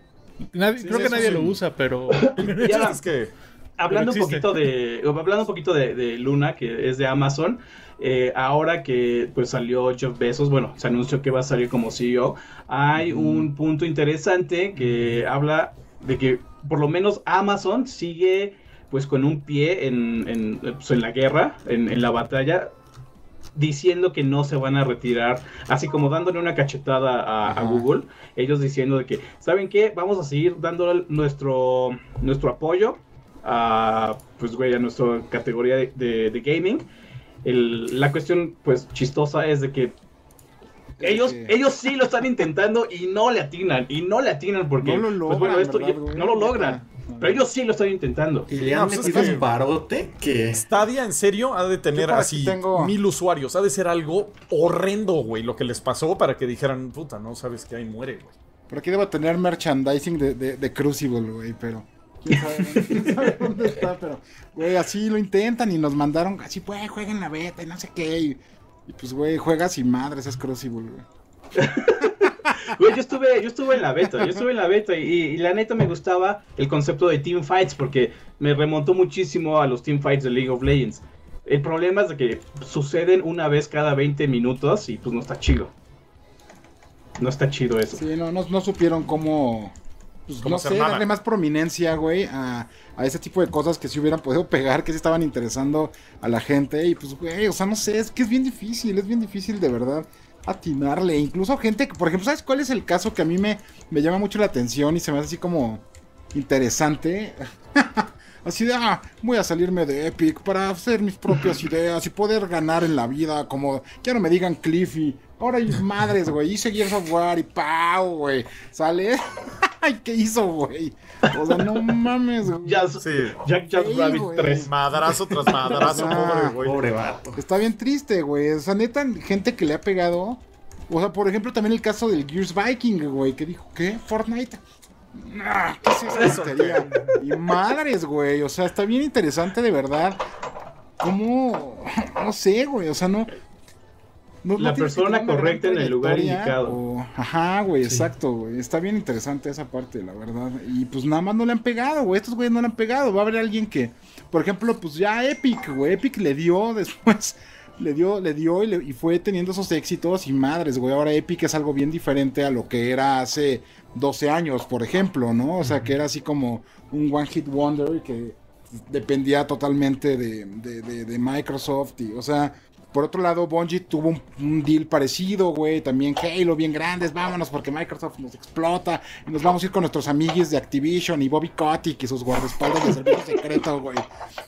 Nadie- Sí, creo sí, que nadie sí. lo usa, pero El Ya. chiste es que Hablando un Pero poquito de. Hablando un poquito de, de Luna, que es de Amazon. eh, ahora que pues salió Jeff Bezos, bueno, se anunció que va a salir como CEO. Hay un punto interesante que habla de que por lo menos Amazon sigue pues con un pie en, en, pues, en la guerra, en, en la batalla, diciendo que no se van a retirar, así como dándole una cachetada a. Google, ellos diciendo de que, ¿saben qué? Vamos a seguir dándole nuestro, nuestro apoyo a, pues, güey, a nuestra categoría de, de- de gaming. El- la cuestión, pues, chistosa es de que ellos, que- ellos sí lo están intentando y no le atinan, y no le atinan porque, No lo pues, logran, bueno, esto ¿verdad, ya- güey? no lo logran, Neta. Pero ellos sí lo están intentando. Y le No, han es metido que- un barote que... Stadia en serio ha de Yo tener así tengo- mil usuarios. Ha de ser algo horrendo, güey, lo que les pasó para que dijeran, puta, no sabes que ahí muere, güey. Por aquí debo tener merchandising de, de, de Crucible, güey, pero. ¿Quién sabe, dónde- quién sabe dónde está? Pero, güey, así lo intentan y nos mandaron, así, pues, jueguen la beta y no sé qué. Y, y, pues, güey, juegas y madres, es Crucible, güey. Güey, yo estuve, yo estuve en la beta, yo estuve en la beta y, y la neta me gustaba el concepto de team fights porque me remontó muchísimo a los team fights de League of Legends. El problema es de que suceden una vez cada 20 minutos y pues no está chido. No está chido eso. Sí, no, no, no supieron cómo. Pues, no sé, nada. darle más prominencia, güey, a, a ese tipo de cosas que sí hubieran podido pegar, que sí estaban interesando a la gente. Y pues, güey, o sea, no sé, es que es bien difícil, es bien difícil de verdad atinarle. Incluso gente por ejemplo, ¿sabes cuál es el caso que a mí me, me llama mucho la atención y se me hace así como interesante? Así de, ah, voy a salirme de Epic para hacer mis propias ideas y poder ganar en la vida, como, ya no me digan Cliffy, ahora hay madres, güey, hice Gears of War y pau, güey, sale, ay, ¿qué hizo, güey? O sea, no mames, güey. Ya, Sí. Jack Jack Sí, Rabbit güey. 3. Madrazo tras madrazo, Ah, pobre, güey. Pobre vato. Está bien triste, güey. O sea, neta, gente que le ha pegado. O sea, por ejemplo, también el caso del Gears Viking, güey, que dijo, ¿qué? Fortnite. Nah, ¿Qué es esa tontería? Y madres, güey. O sea, está bien interesante de verdad. ¿Cómo? No sé, güey. O sea, no. No- La persona correcta en el lugar indicado. o- Ajá, güey, exacto, güey. Está bien interesante esa parte, la verdad. Y pues nada más no le han pegado, güey. Estos güeyes no le han pegado. Va a haber alguien que, por ejemplo, pues ya Epic, güey. Epic le dio después. Le dio, le dio y, le- y fue teniendo esos éxitos y madres, güey. Ahora Epic es algo bien diferente a lo que era hace 12 años, por ejemplo, ¿no? O sea, que era así como un One Hit Wonder y que dependía totalmente de, de- de- de Microsoft. Y, o sea, por otro lado, Bungie tuvo un, un deal parecido, güey. También Halo, bien grandes, vámonos porque Microsoft nos explota. Y nos vamos a ir con nuestros amiguis de Activision y Bobby Kotick y sus guardaespaldas de servicio secreto, güey.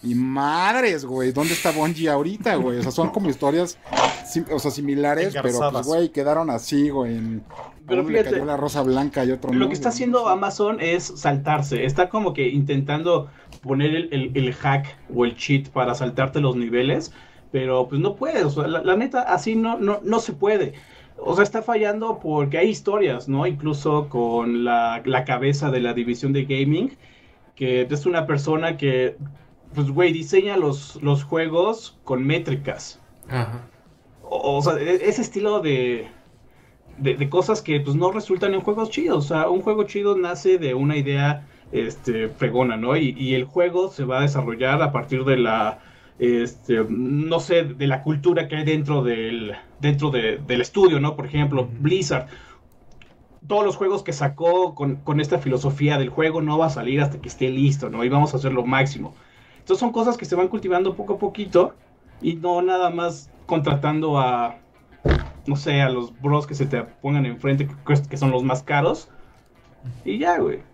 Y madres, güey, ¿dónde está Bungie ahorita, güey? O sea, son como historias sim- o sea, similares, pero pues, güey, quedaron así, güey. en- Pero le fíjate, cayó la rosa blanca y otro no. Lo que está güey. haciendo Amazon es saltarse. Está como que intentando poner el, el- el hack o el cheat para saltarte los niveles. Pero pues no puedes. o sea, la, la neta, así no, no, no se puede. o sea, está fallando porque hay historias, ¿no? Incluso con la, la cabeza de la división de gaming, que es una persona que, pues, güey, diseña los, los juegos con métricas. Ajá. O, o sea, e- ese estilo de, de, de cosas que pues no resultan en juegos chidos. O sea, un juego chido nace de una idea este, fregona, ¿no? Y, y el juego se va a desarrollar a partir de la, este, no sé, de la cultura que hay dentro del, dentro de- del estudio, ¿no? Por ejemplo, Blizzard. Todos los juegos que sacó con, con esta filosofía del juego no va a salir hasta que esté listo, ¿no? Y vamos a hacer lo máximo. Entonces son cosas que se van cultivando poco a poquito y no nada más contratando a, no sé, a los bros que se te pongan enfrente, que, que son los más caros. Y ya, güey.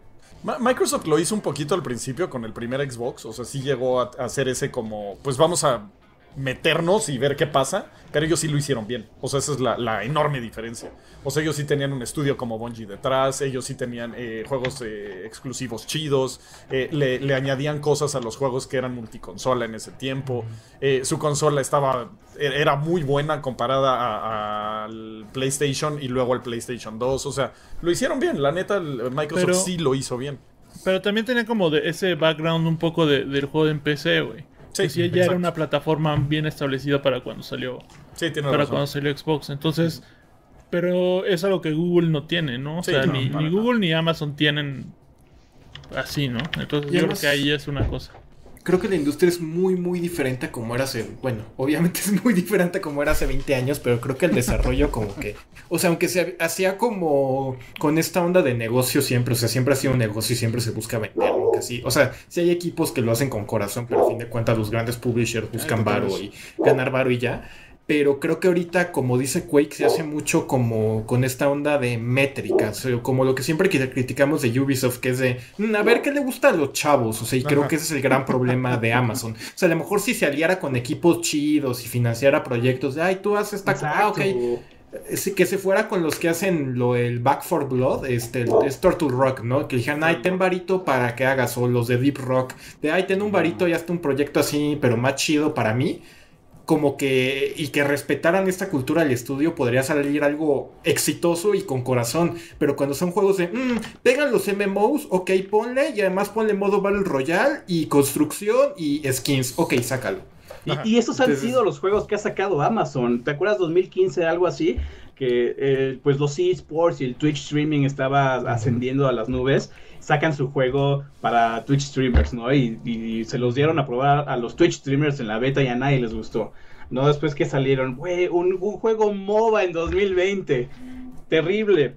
Microsoft lo hizo un poquito al principio con el primer Xbox, o sea, sí llegó a hacer ese como, pues vamos a meternos y ver qué pasa, pero ellos sí lo hicieron bien, o sea, esa es la, la enorme diferencia. O sea, ellos sí tenían un estudio como Bungie detrás, ellos sí tenían eh, juegos eh, exclusivos chidos, eh, le, le añadían cosas a los juegos que eran multiconsola en ese tiempo, su consola estaba, e- era muy buena comparada al PlayStation y luego al PlayStation 2, o sea, lo hicieron bien, la neta, Microsoft Pero- sí lo hizo bien. Pero también tenía como de ese background un poco de- del juego en PC, güey. Sí, sí, ya exacto. era una plataforma bien establecida para cuando salió Sí, tiene para razón. cuando salió Xbox. Entonces, pero es algo que Google no tiene, ¿no? O Sí, sea, no, ni. Google ni Amazon tienen así, ¿no? Entonces Y yo además- creo que ahí es una cosa. Creo que la industria es muy, muy diferente a como era hace. Bueno, obviamente es muy diferente a como era hace 20 años, pero creo que el desarrollo, como que. O sea, aunque se hacía como con esta onda de negocio siempre, o sea, siempre ha sido un negocio y siempre se busca vender, nunca así. O sea, sí hay equipos que lo hacen con corazón, pero a fin de cuentas los grandes publishers buscan varo y ganar varo y ya. Pero creo que ahorita, como dice Quake, se hace mucho como con esta onda de métricas, o como lo que siempre criticamos de Ubisoft, que es de, "Mm, a ver qué le gusta a los chavos, o sea, y creo Ajá. que ese es el gran problema de Amazon. O sea, a lo mejor si se aliara con equipos chidos y financiara proyectos de, ay, tú haces esta cosa, ah, ok, Sí, que se fuera con los que hacen lo el Back for Blood, este, el- es Turtle Rock, ¿no? Que dijeran, ay, ten varito para que hagas, o los de Deep Rock, de, ay, ten un varito y hazte un proyecto así, pero más chido para mí. Como que, y que respetaran esta cultura del estudio, podría salir algo exitoso y con corazón. Pero cuando son juegos de, mmm, pegan los MMOs, ok, ponle, y además ponle modo Battle Royale, y construcción, y skins, ok, sácalo. Y, esos han Entonces- sido los juegos que ha sacado Amazon. ¿Te acuerdas 2015, algo así? Que eh, pues los esports y el Twitch streaming estaba ascendiendo a las nubes. Sacan su juego para Twitch streamers, ¿no? Y, y se los dieron a probar a los Twitch streamers en la beta y a nadie les gustó. ¿No? Después que salieron, güey, un, un juego MOBA en 2020. Terrible.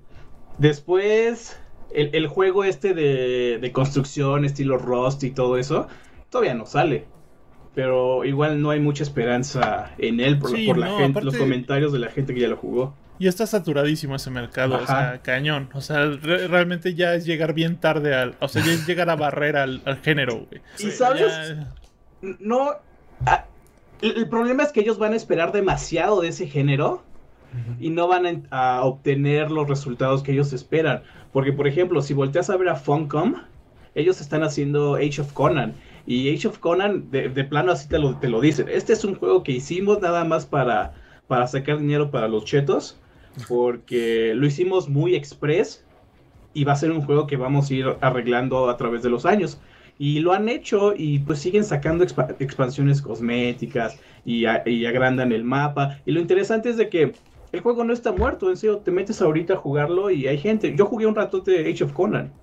Después, el, el juego este de, de construcción, estilo Rust y todo eso, todavía no sale pero igual no hay mucha esperanza en él por, Sí, por la no, gente, aparte- los comentarios de la gente que ya lo jugó. Y está saturadísimo ese mercado, o sea, cañón. O sea, re- realmente ya es llegar bien tarde al. O sea, ya es llegar a barrer al, al género, güey. ¿Y sabes? Ya- No. ah, el, el problema es que ellos van a esperar demasiado de ese género y no van a, a obtener los resultados que ellos esperan. Porque, por ejemplo, si volteas a ver a Funcom, ellos están haciendo Age of Conan. Y Age of Conan, de, de plano así te lo, te lo dicen. Este es un juego que hicimos nada más para, para sacar dinero para los chetos. Porque lo hicimos muy express. Y va a ser un juego que vamos a ir arreglando a través de los años. Y lo han hecho y pues siguen sacando expa- expansiones cosméticas y, agrandan el mapa. Y lo interesante es de que el juego no está muerto, en serio, te metes ahorita a jugarlo y hay gente. Yo jugué un rato de Age of Conan.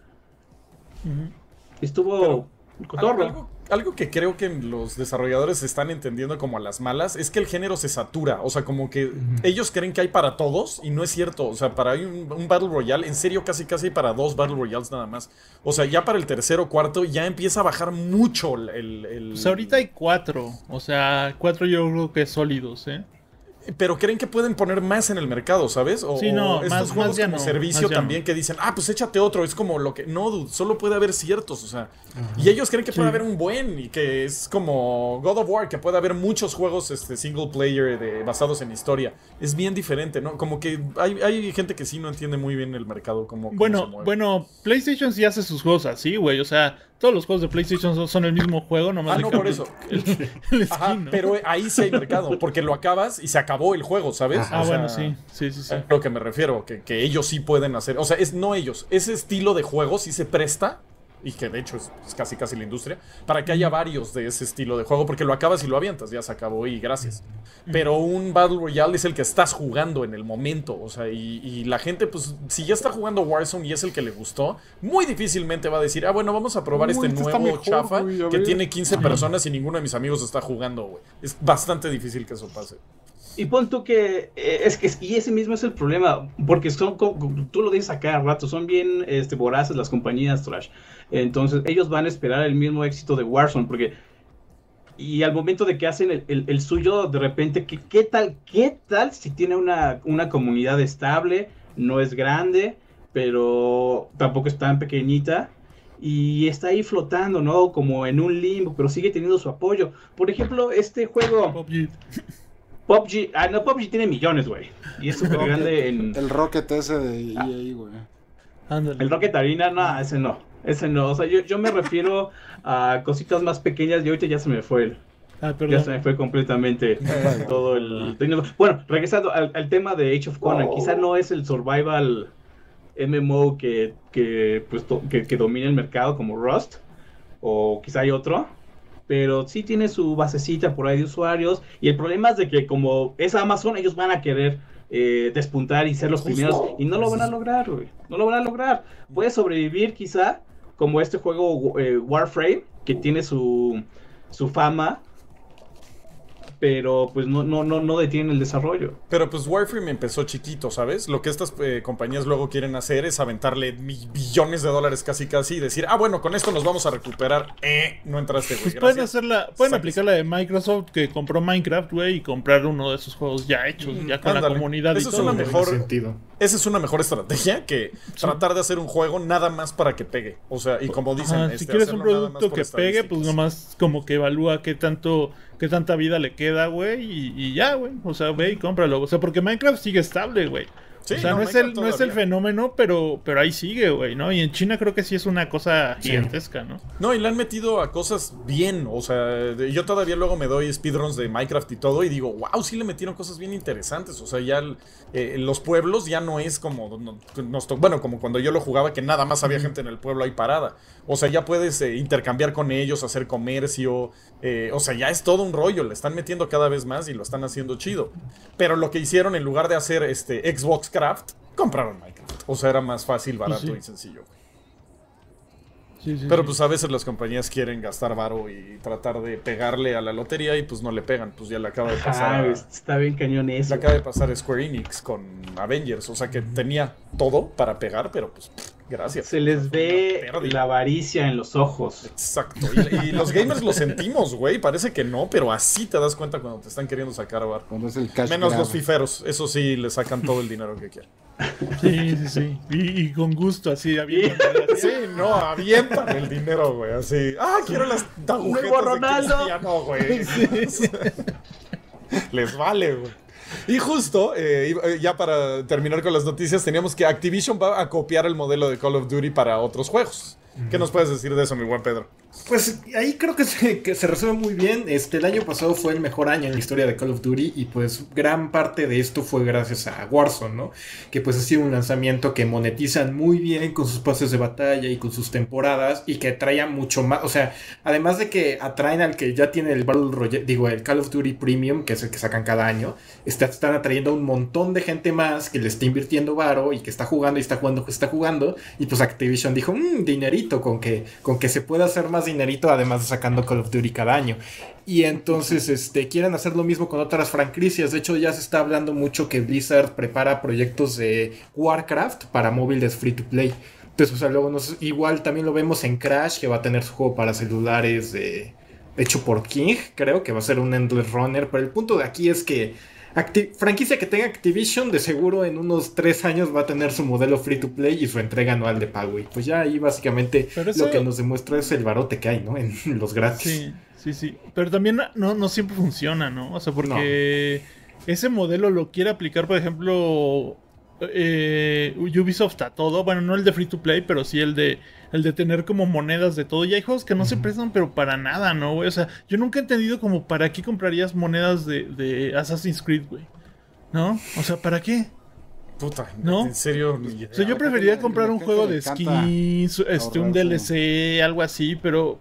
Estuvo cotorro. Algo, algo que creo que los desarrolladores están entendiendo como a las malas es que el género se satura. O sea, como que ellos creen que hay para todos y no es cierto. O sea, para hay un, un Battle Royale, en serio, casi casi para dos Battle Royales nada más. O sea, ya para el tercero o cuarto ya empieza a bajar mucho el. el- el- Pues ahorita hay cuatro. O sea, cuatro yo creo que sólidos, ¿eh? Pero creen que pueden poner más en el mercado, ¿sabes? O, Sí, no, o estos más- juegos más como no, servicio también no. que dicen, ah, pues échate otro. Es como lo que. No, dude, solo puede haber ciertos, o sea. Y ellos creen que puede haber un buen y que es como God of War, que puede haber muchos juegos este, single player de, basados en historia. Es bien diferente, ¿no? Como que hay, hay gente que sí no entiende muy bien el mercado. Como, Bueno, mueve. bueno, PlayStation sí hace sus juegos así, güey. O sea, todos los juegos de PlayStation son, son el mismo juego, nomás Ah, no, por eso. El, el Ajá, pero ahí sí hay mercado, porque lo acabas y se acabó el juego, ¿sabes? Ah, O sea, bueno, sí, sí, sí, sí. Es lo que me refiero, que, que ellos sí pueden hacer. O sea, es no ellos. Ese estilo de juego sí se presta. Y que de hecho es, es casi casi la industria. Para que haya varios de ese estilo de juego. Porque lo acabas y lo avientas. Ya se acabó y gracias. Pero un Battle Royale es el que estás jugando en el momento. O sea, y, y la gente, pues, si ya está jugando Warzone y es el que le gustó, muy difícilmente va a decir, ah, bueno, vamos a probar Uy, este este nuevo mejor, chafa que ver". tiene 15 personas y ninguno de mis amigos está jugando, güey. Es bastante difícil que eso pase. Y pon tú que eh, es que y ese mismo es el problema, porque son tú lo dices a cada rato, son bien este voraces las compañías trash. Entonces, ellos van a esperar el mismo éxito de Warzone porque y al momento de que hacen el, el- el suyo, de repente, ¿qué, qué tal? ¿Qué tal si tiene una, una comunidad estable? No es grande, pero tampoco es tan pequeñita. Y está ahí flotando, ¿no? Como en un limbo, pero sigue teniendo su apoyo. Por ejemplo, este juego... PUBG. Ah, no, PUBG tiene millones, güey. Y es súper grande en. El Rocket ese de Ah. EA, güey. Ándale. El Rocket Arena, no, ese no. Ese no. O sea, yo, yo me refiero a cositas más pequeñas y ahorita ya se me fue el. Ah, Ya se me fue completamente todo el. Bueno, regresando al, al tema de Age of Conan, quizá no es el survival MMO que, que, pues, to- que, que domina el mercado como Rust, o quizá hay otro, pero sí tiene su basecita por ahí de usuarios. Y el problema es de que, como es Amazon, ellos van a querer eh, despuntar y ser los Justo. primeros, y no lo van a lograr, güey. No lo van a lograr. Puede sobrevivir, quizá, como este juego eh, Warframe, que tiene su, su fama pero pues no, no, no, no detienen el desarrollo. Pero pues Warframe empezó chiquito, ¿sabes? Lo que estas eh, compañías luego quieren hacer es aventarle billones de dólares casi casi y decir, ah, bueno, con esto nos vamos a recuperar. Eh, no entraste, güey. Pues pueden hacerla, pueden aplicar la de Microsoft que compró Minecraft, güey, y comprar uno de esos juegos ya hechos, Mm, ya con la comunidad y Eso es todo. una mejor- sentido. Esa es una mejor estrategia que tratar de hacer un juego nada más para que pegue. O sea, y como dicen, Ajá, si este, quieres un producto que pegue, pues nomás como que evalúa qué tanto, qué tanta vida le queda, güey, y, y ya, güey. O sea, ve y cómpralo. O sea, porque Minecraft sigue estable, güey. Sí, o sea, no, es el, no es el fenómeno, pero, pero ahí sigue, güey, ¿no? Y en China creo que sí es una cosa gigantesca, ¿no? No, y le han metido a cosas bien. O sea, de- yo todavía luego me doy speedruns de Minecraft y todo y digo, wow, sí le metieron cosas bien interesantes. O sea, ya el- eh, los pueblos ya no es como no- nos to- bueno, como cuando yo lo jugaba que nada más había gente en el pueblo ahí parada. O sea, ya puedes eh, intercambiar con ellos, hacer comercio. eh, o sea, ya es todo un rollo. Le están metiendo cada vez más y lo están haciendo chido. Pero lo que hicieron en lugar de hacer este Xbox Craft, compraron Minecraft. O sea, era más fácil, barato sí. y sencillo. güey. Sí, sí, Pero pues a veces las compañías quieren gastar varo y tratar de pegarle a la lotería y pues no le pegan. Pues ya le acaba de pasar. Ah, a- está bien cañón le eso. acaba de pasar Square Enix con Avengers. O sea que tenía todo para pegar, pero pues gracias. Se les ve la avaricia en los ojos. Exacto. Y, y los gamers lo sentimos, güey. Parece que no, pero así te das cuenta cuando te están queriendo sacar a bar. Cuando es el cash Menos grab. los fiferos. Eso sí, le sacan todo el dinero que quieren. Sí, sí, sí. Y, y con gusto, así, había Sí, no, avientan el dinero, güey. Así. Ah, quiero las agujetas Nuevo de Ronaldo. Cristiano, güey. Les vale, güey. Y justo, eh, eh, ya para terminar con las noticias, teníamos que Activision va a copiar el modelo de Call of Duty para otros juegos. ¿Qué nos puedes decir de eso, mi buen Pedro? Pues ahí creo que se, que se resuelve muy bien. Este, el año pasado fue el mejor año en la historia de Call of Duty y pues gran parte de esto fue gracias a Warzone, ¿no? Que pues ha sido un lanzamiento que monetizan muy bien con sus pases de batalla y con sus temporadas y que atraen mucho más, o sea, además de que atraen al que ya tiene el Battle Royale, digo, el Call of Duty Premium, que es el que sacan cada año, está- están atrayendo a un montón de gente más que le está invirtiendo varo y que está jugando y está jugando, que está jugando y pues Activision dijo, mmm, dinerito, con que, con que se pueda hacer más dinerito, además de sacando Call of Duty cada año. Y entonces este, quieren hacer lo mismo con otras franquicias. De hecho, ya se está hablando mucho que Blizzard prepara proyectos de Warcraft para móviles free to play. Entonces, o luego nos, igual también lo vemos en Crash, que va a tener su juego para celulares de, hecho por King, creo que va a ser un Endless Runner. Pero el punto de aquí es que Acti- franquicia que tenga Activision, de seguro en unos tres años va a tener su modelo free to play y su entrega anual de pago. Y pues ya ahí básicamente eso- lo que nos demuestra es el barote que hay, ¿no? En los gratis. Sí, sí, sí. Pero también no, no siempre funciona, ¿no? O sea, porque ese modelo lo quiere aplicar, por ejemplo, eh, Ubisoft a todo. Bueno, no el de free to play, pero sí el de el de tener como monedas de todo. Y hay juegos que no se prestan, pero para nada, ¿no, güey? O sea, yo nunca he entendido como para qué comprarías monedas de, de Assassin's Creed, güey. ¿No? O sea, ¿para qué? Puta, ¿No? en serio. ni idea. O sea, yo preferiría comprar un juego de skins, este, un. DLC, algo así, pero.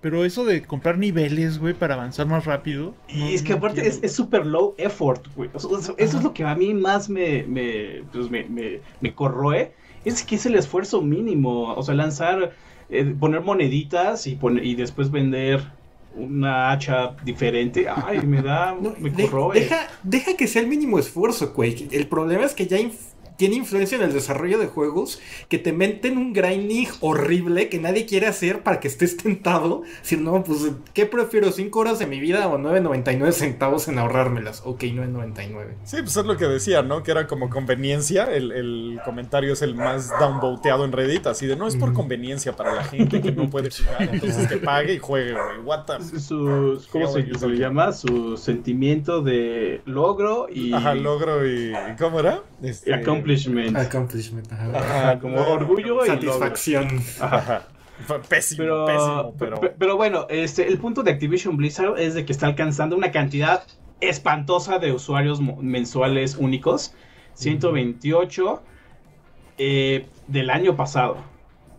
Pero eso de comprar niveles, güey, para avanzar más rápido. Y no- es que no aparte quiero. es es súper low effort, güey. O sea, eso es lo que a mí más me, me, pues me, me, me corroe. Es que es el esfuerzo mínimo. O sea, lanzar, eh, poner moneditas y, poner, y después vender una hacha diferente. Ay, me da, No, me corroe. deja, deja que sea el mínimo esfuerzo, güey. El problema es que ya tiene influencia en el desarrollo de juegos que te meten un grinding horrible que nadie quiere hacer para que estés tentado. Si no, pues, ¿qué prefiero? ¿5 horas de mi vida o 9.99 centavos en ahorrármelas? Ok, 9.99. Sí, pues es lo que decía, ¿no? Que era como conveniencia. El, el comentario es el más downvoteado en Reddit. Así de no es por conveniencia para la gente que no puede jugar. Entonces que pague y juegue, güey. What the- Su, ¿Cómo se, se le llama? Su sentimiento de logro y, Ajá, logro y. ¿Cómo era? Este, accomplishment. Accomplishment, ajá. Ajá, como orgullo y. Satisfacción. Ajá. Pésimo, Pero, pésimo, pero. pe- pero bueno, este, el punto de Activision Blizzard es de que está alcanzando una cantidad espantosa de usuarios mensuales únicos. 128 eh, del año pasado.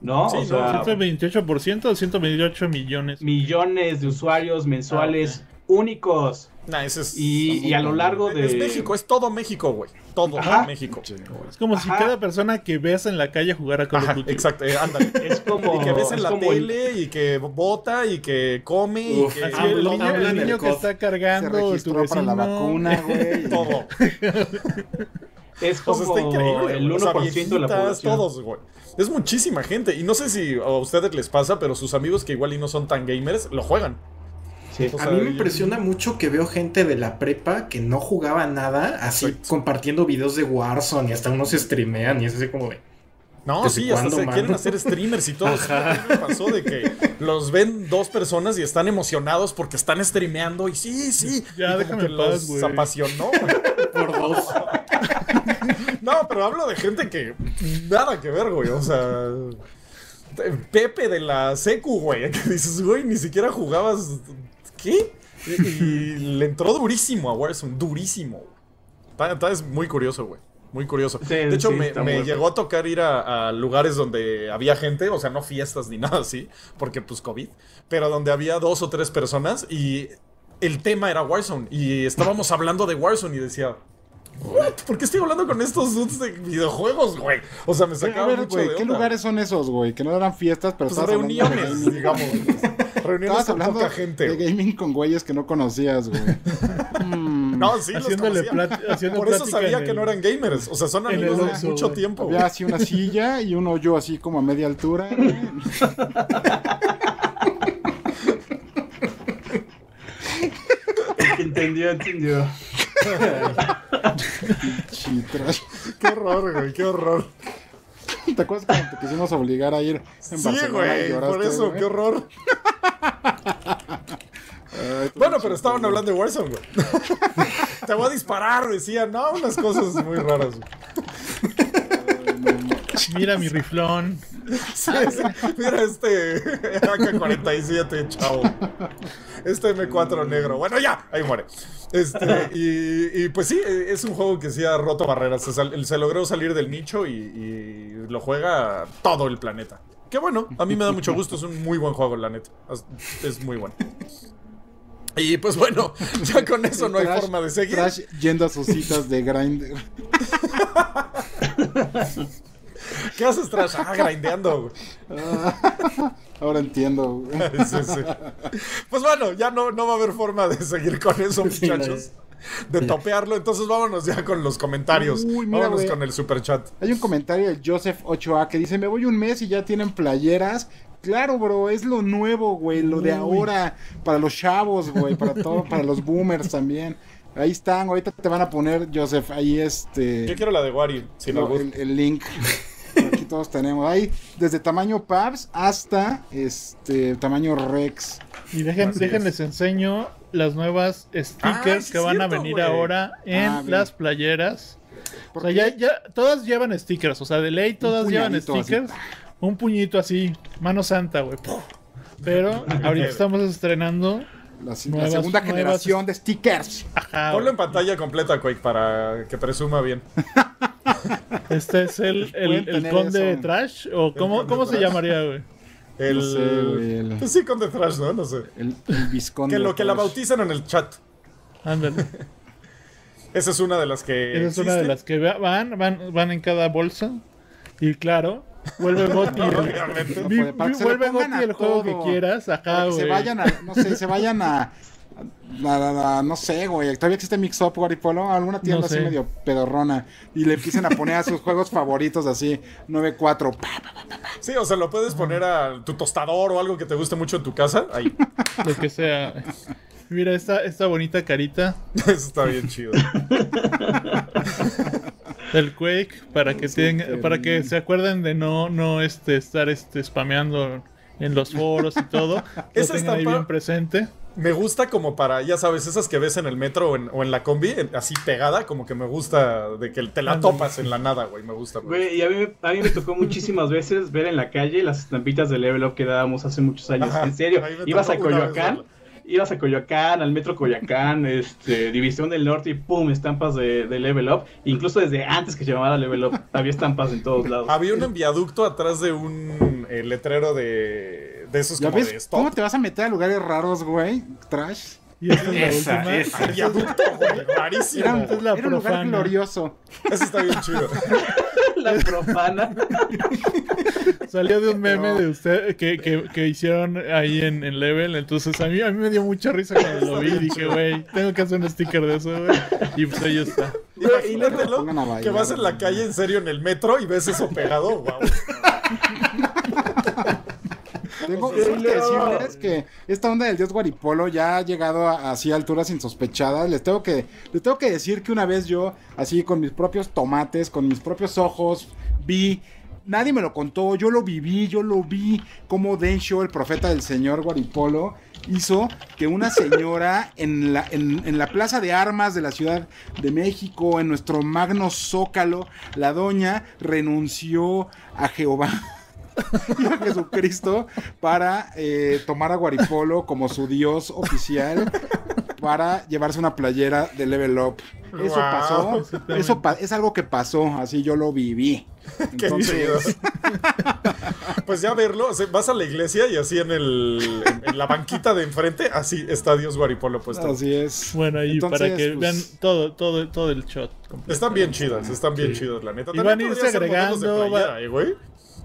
¿no? Sí, o no, sea, 128% o 128 millones. millones de usuarios mensuales únicos. Nah, ese es. Y, y a lo largo de... Es México, es todo México, güey. Todo Ajá. México. Es como si Ajá. cada persona que veas en la calle jugara Call Ajá, of Duty. exacto, eh, ándale. Es como... Y que ves en la como tele y que vota y que come y Uf, que Así, el niño, el niño que está Se cargando, tu registró para la vecino. vacuna, güey. y- todo. Es O sea, como está increíble. el güey. O sea, 1% de la viejitas, población. todos, güey. Es muchísima gente. Y no sé si a ustedes les pasa, pero sus amigos que igual y no son tan gamers, lo juegan. Sí. O A mí me yo- impresiona mucho que veo gente de la prepa que no jugaba nada, así Exacto. compartiendo videos de Warzone y hasta unos streamean y es así como de... No, ¿Desde sí, hasta se mano? quieren hacer streamers y todo. Ajá. Me pasó de que los ven dos personas y están emocionados porque están streameando y sí, sí. Ya, y como déjame que paz, los apasionó. güey. Por dos. No, pero hablo de gente que nada que ver, güey. O sea, Pepe de la Secu, güey. Que dices, güey, ni siquiera jugabas. ¿Qué? Y, y le entró durísimo a Warzone, durísimo. Está, es muy curioso, güey. Muy curioso. Sí, de hecho, sí, me, llegó a tocar ir a, a lugares donde había gente, o sea, no fiestas ni nada así, porque pues COVID, pero donde había dos o tres personas y el tema era Warzone. Y estábamos hablando de Warzone y decía, "What? ¿por qué estoy hablando con estos dudes de videojuegos, güey? O sea, me A sacaba ver, mucho güey, de ¿qué onda. lugares son esos, güey? Que no eran fiestas, pero Pues de reuniones, gaming. digamos. reuniones Estabas con hablando poca gente. de gaming con güeyes que no conocías, güey. Mm, No, sí, los Haciéndole conocía. haciendo Por eso sabía que no eran gamers. O sea, son amigos de mucho güey. tiempo. Había así una silla y un hoyo así como a media altura. güey. El que entendió, entendió. Qué horror, güey, qué horror. ¿Te acuerdas cuando te quisimos obligar a ir en Sí, Barcelona y güey, por eso, güey? qué horror. Ay, Bueno, pero estaban hablando de Warzone, güey. Te voy a disparar, decían, no, unas cosas muy raras. güey. Mira mi riflón. Sí, sí. Mira este AK-47, chavo. Este M4 negro. Bueno, ya, ahí muere. Este, y, y pues sí, es un juego que sí ha roto barreras. Se, sal- se logró salir del nicho y, y lo juega todo el planeta. Qué bueno, a mí me da mucho gusto. Es un muy buen juego, la neta. Es- Es muy bueno. Y pues bueno, ya con eso no hay Trash- forma de seguir. Trash yendo a sus citas de Grindr. ¿Qué haces, Trash? Ah, grindeando. güey. Ahora entiendo. güey. Sí, sí. Pues bueno, ya no, no va a haber forma de seguir con eso, muchachos. De topearlo. Entonces vámonos ya con los comentarios. Uy, mira, vámonos con el super chat. Hay un comentario de Joseph 8A que dice, me voy un mes y ya tienen playeras. Claro, bro, es lo nuevo, güey, lo de ahora, para los chavos, güey, para todo, para los boomers también. Ahí están, ahorita te van a poner, Joseph, ahí este... Yo quiero la de Wari, sin lo- el, el link. Todos tenemos. Ahí, desde tamaño Pabs hasta este tamaño Rex. Y dejen, déjenles enseño las nuevas stickers Ah, que van a venir ahora en Ah, las playeras. O ¿Por sea, ya, ya, todas llevan stickers. O sea, de ley todas llevan así. stickers. Un puñito así, mano santa, güey. Pero ahorita estamos estrenando. La, segunda nuevas- generación de stickers. Ajá, Ponlo en pantalla completa, Quake, para que presuma bien. Este es el, el, el tener conde eso. trash. ¿O cómo, cómo se trash. llamaría, güey? El... No sé, güey, el- Pues sí, con The Trash, ¿no? No sé. El, el visconde. Que lo que la Trash. bautizan en el chat. Ándale. Esa es una de las que. Esa es una de las que va- van, van, van en cada bolsa. Y claro, vuelve Obviamente. vi- vi- se lo vuelve a el juego que quieras. Ajá, que se güey. vayan a, no sé, se vayan a, a- a- a- no sé, güey, todavía existe Mix Up, Guaripolo, alguna tienda No así medio pedorrona, y le empiecen a poner a sus juegos favoritos así, 9-4, pa, pa, pa, pa. Sí, o sea, lo puedes poner a tu tostador o algo que te guste mucho en tu casa. Ahí. Lo que sea. Mira esta, esta bonita carita Eso está bien chido. del Quake para que tenga, Súper para que se acuerden de no, no este, estar este, spameando en los foros y todo. Lo Esa tengan ahí estampa- bien presente. Me gusta como para, ya sabes, esas que ves en el metro o en, o en la combi, en- así pegada, como que me gusta de que te la topas en la nada, güey. Me gusta. güey. Güey, y a mí, me- a mí me tocó muchísimas veces ver en la calle las estampitas de Level Up que dábamos hace muchos años. Ajá, en serio, ibas a Coyoacán. Ibas a Coyoacán, al metro Coyoacán, este, División del Norte y pum, estampas de, de Level Up. Incluso desde antes que se llamara Level Up, había estampas en todos lados. Había un viaducto atrás de un eh, letrero de, de esos ¿Ya como de stop. cómo te vas a meter a lugares raros, güey? Trash. Y esta es la Esa, última. esa. Al viaducto, güey. Rarísimo. Era un, la era un lugar glorioso. Eso está bien chido. La profana. Salió de un meme de usted que, que, que hicieron ahí en, en Level. Entonces a mí, a mí me dio mucha risa cuando lo vi. Dije, güey, tengo que hacer un sticker de eso, güey. Y pues ahí está. Imagínatelo a bailar, que vas en la calle en serio en el metro y ves eso pegado. Wow. Tengo decirles que esta onda del dios Guaripolo ya ha llegado a, así a alturas insospechadas. Les tengo que les tengo que decir que una vez yo, así con mis propios tomates, con mis propios ojos, vi. Nadie me lo contó, yo lo viví, yo lo vi como Densho, el profeta del señor Guaripolo, hizo que una señora en la, en, en la plaza de armas de la Ciudad de México, en nuestro magno zócalo, la doña renunció a Jehová y a Jesucristo para eh, tomar a Guaripolo como su dios oficial para llevarse una playera de Level Up. Eso Wow. pasó, eso pa- es algo que pasó, así yo lo viví. Chido. Pues ya verlo, o sea, vas a la iglesia y así en el en, en la banquita de enfrente, así está Dios Guaripolo puesto. así es. Bueno, ahí Entonces, para que pues, vean todo, todo, todo el shot. completo. Están bien chidas, están bien chidas, la neta. Y van a irse agregando, playera, va- eh.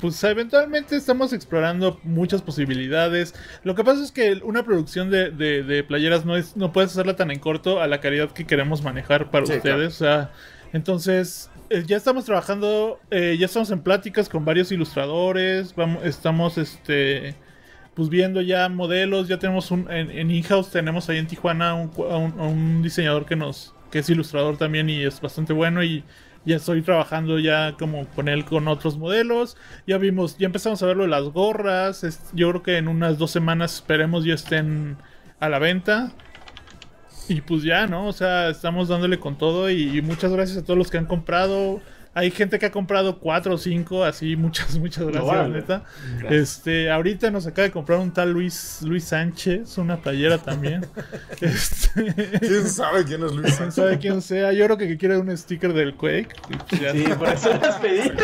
Pues eventualmente estamos explorando muchas posibilidades. Lo que pasa es que una producción de, de- de playeras no es no puedes hacerla tan en corto a la calidad que queremos manejar para Sí, ustedes. O sea, entonces eh, ya estamos trabajando, eh, ya estamos en pláticas con varios ilustradores. Vamos, estamos este pues viendo ya modelos. Ya tenemos un en, en in-house tenemos ahí en Tijuana un, un, un diseñador que nos que es ilustrador también y es bastante bueno y ya estoy trabajando ya como con él con otros modelos. Ya vimos, ya empezamos a verlo de las gorras. yo creo que en unas dos semanas esperemos ya estén a la venta. Y pues ya, ¿no? O sea, estamos dándole con todo y muchas gracias a todos los que han comprado. Hay gente que ha comprado cuatro o cinco, así muchas, muchas gracias, neta. Este, ahorita nos acaba de comprar un tal Luis, Luis Sánchez, una playera también. este, ¿Quién sabe quién es Luis? quién sabe quién sea. Yo creo que quiere un sticker del Quake. pues Sí, por eso las pedí.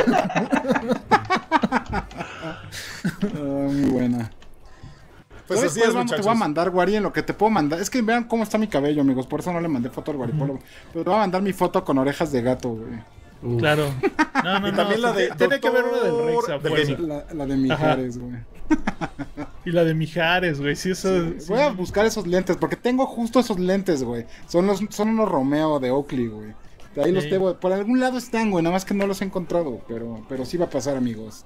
Ah, muy buena. Pues Después así es, vamos, te voy a mandar, Guari, en lo que te puedo mandar. Es que vean cómo está mi cabello, amigos. Por eso no le mandé foto al Guaripolo. Pero te voy a mandar mi foto con orejas de gato, güey. Claro. No, no, Y no. también la de Tiene que haber una del Rex a fuerza. La, la de Mijares, güey. Y la de Mijares, güey. Sí, eso. sí. Voy a buscar esos lentes, porque tengo justo esos lentes, güey. Son, los, son unos Romeo de Oakley, güey. De ahí los tengo. Por algún lado están, güey. Nada más que no los he encontrado. Pero, pero sí va a pasar, amigos.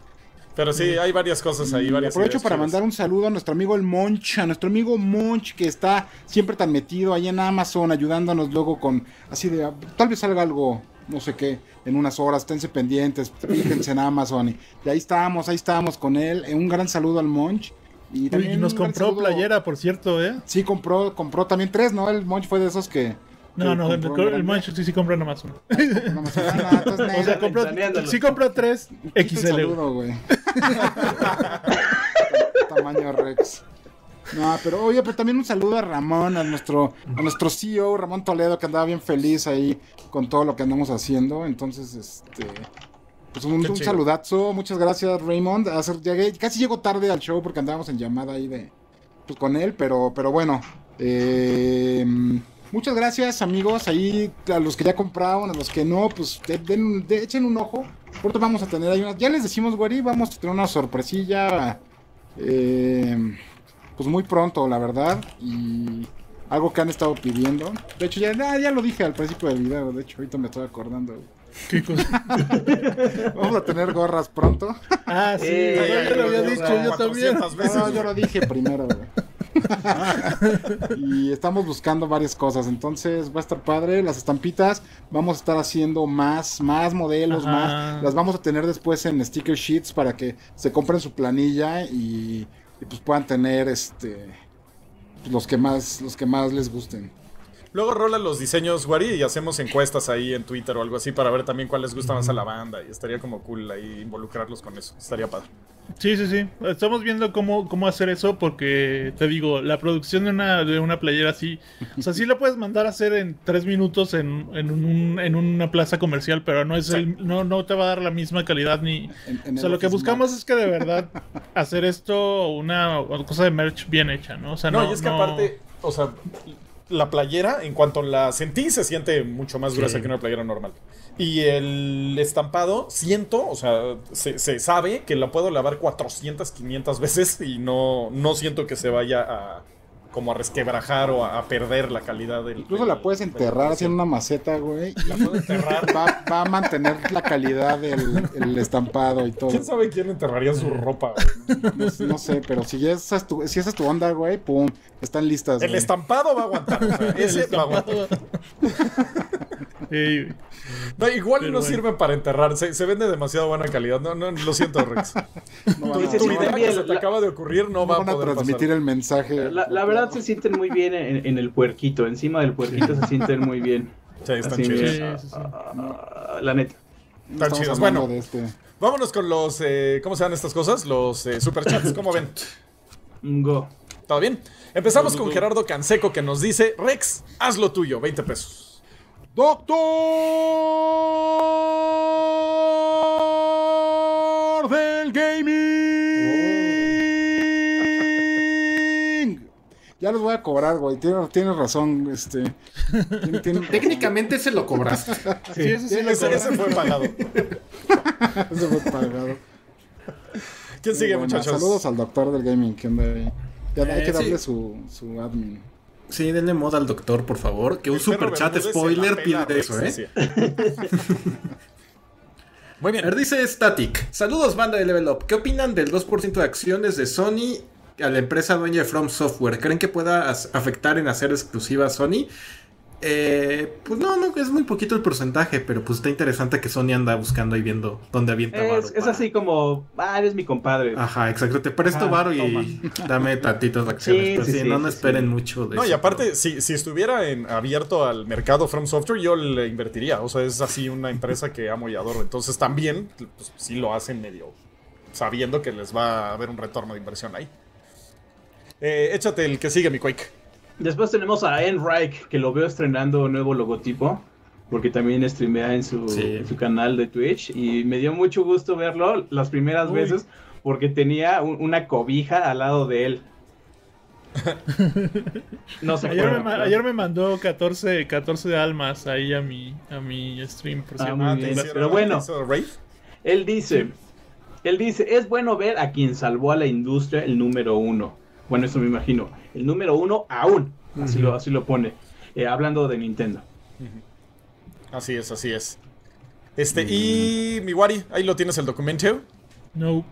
Pero sí, hay varias cosas ahí, Y varias aprovecho para mandar un saludo a nuestro amigo el Monch, a nuestro amigo Monch que está siempre tan metido ahí en Amazon, ayudándonos luego con así de tal vez salga algo, no sé qué, en unas horas, esténse pendientes, fíjense en Amazon. Y, y ahí estamos, ahí estamos con él. Eh, Un gran saludo al Monch. Y Uy, y nos un compró saludo- playera, por cierto, ¿eh? Sí, compró, compró también tres, ¿no? El Monch fue de esos que, No, no, el, compró el grande. Manchester sí compra nomás uno. No, me suena nada, entonces, O sea, compró, sí compró tres Un XL. güey. saludo, güey. Tamaño Rex. No, pero oye, pero también un saludo a Ramón, a nuestro, a nuestro CEO, Ramón Toledo, que andaba bien feliz ahí con todo lo que andamos haciendo. Entonces, este. Pues un, saludazo, muchas gracias Raymond. Hacer- llegué- casi llego tarde al show porque andábamos en llamada ahí de pues, con él, pero, pero bueno. eh, muchas gracias amigos, ahí a los que ya compraron, a los que no, pues de- den- de- echen un ojo. Pronto vamos a tener ahí unas, ya les decimos, güey, vamos a tener una sorpresilla. eh, pues muy pronto, la verdad. Y algo que han estado pidiendo. De hecho, ya, ya, ya lo dije al principio del video. De hecho, ahorita me estoy acordando. ¿Qué cosa? Vamos a tener gorras pronto. Ah, sí, Eh, ya lo había gorra. dicho, yo también. 400 veces. No, yo lo dije primero. güey. y estamos buscando varias cosas. Entonces va a estar padre. Las estampitas. Vamos a estar haciendo más, más modelos, Ajá. más. Las vamos a tener después en sticker sheets para que se compren su planilla y, y, pues puedan tener este pues, los que más, los que más les gusten. Luego rola los diseños, Wari, y hacemos encuestas ahí en Twitter o algo así para ver también cuál les gusta más a la banda. Y estaría como cool ahí involucrarlos con eso. Estaría padre. Sí, sí, sí. Estamos viendo cómo, cómo hacer eso porque, te digo, la producción de una, de una playera así, o sea, sí la puedes mandar a hacer en tres minutos en, en, un- en una plaza comercial, pero no es Sí. el, no, no te va a dar la misma calidad ni... En- en o sea, lo que buscamos es que de verdad hacer esto una cosa de merch bien hecha, ¿no? O sea, No, no... y es que no- aparte, o sea, la playera, en cuanto la sentí, se siente mucho más gruesa Sí. que una playera normal. Y el estampado, siento, o sea, se, se sabe que la puedo lavar 400, 500 veces y no, no siento que se vaya a como a resquebrajar o a, a perder la calidad del. Incluso del- la puedes enterrar así en una maceta, güey. y La puedo enterrar. Va, va a mantener la calidad del el estampado y todo. ¿Quién sabe quién enterraría su ropa? güey? No, sé- no sé, pero si esa es tu, si esa es tu onda, güey, pum, están listas. El güey. estampado va a aguantar. o sea, El ese va a aguantar. Sí, No, igual Pero no bueno. sirven para enterrar. Se, se vende demasiado buena calidad. No, no, lo siento, Rex. No Tu, idea que se te la- acaba de ocurrir no, no va a van a poder transmitir pasar. el mensaje. La, la verdad se sienten muy bien en, en el puerquito, encima del puerquito se sienten muy bien. Sí, están chidos. bien. Sí, sí, sí. Ah, la neta. Están chidos. Bueno, de este. vámonos con los. eh, ¿Cómo se llaman estas cosas? Los eh, superchats. ¿Cómo ven? Go. ¿Todo bien? Empezamos con Gerardo Canseco que nos dice: Rex, haz lo tuyo, 20 pesos. Doctor del Gaming. Ya los voy a cobrar, güey. Tienes, tienes razón, este. Técnicamente se lo cobraste. Sí, ese sí lo fue pagado. Ese fue pagado. ¿Quién sigue, Bueno, muchachos? Saludos al doctor del gaming que anda ahí. Ya hay que darle sí. su, su admin. Sí, denle moda al doctor, por favor. Que un Bermúdez se spoiler pide eso, ¿eh? Muy A bien. ver, dice Static. Saludos, banda de Level Up. ¿Qué opinan del 2% de acciones de Sony a la empresa dueña de From Software? ¿Creen que pueda afectar en hacer exclusiva a Sony? Eh, pues no, no, es muy poquito el porcentaje, pero pues está interesante que Sony anda buscando y viendo dónde avienta varo Es, es para- así como, ah, eres mi compadre. Ajá, exacto. Te presto varo y dame tantitos acciones. Sí, pero sí, sí, sí, no, sí, no sí. esperen mucho de No, eso. y aparte, si, si estuviera en, abierto al mercado From Software, yo le invertiría. O sea, es así una empresa que amo y adoro. Entonces también, pues sí lo hacen medio sabiendo que les va a haber un retorno de inversión ahí. Eh, échate el que sigue, mi Quake. Después tenemos a Enrique, que lo veo estrenando nuevo logotipo, porque también streamea en su, Sí. en su canal de Twitch, y me dio mucho gusto verlo las primeras Uy. veces, porque tenía un- una cobija al lado de él. No se Ayer me, ayer me mandó 14, 14 de almas ahí a mi, a mi stream, por Ah, cierto. muy ¿te bien. hicieron- Pero bueno. Él dice, él dice, es bueno ver a quien salvó a la industria el número uno. Bueno, eso me imagino. El número uno aún. Así, lo, así lo pone. Eh, hablando de Nintendo. Así es, así es. Este, y mi Wari, ahí lo tienes el documento. No.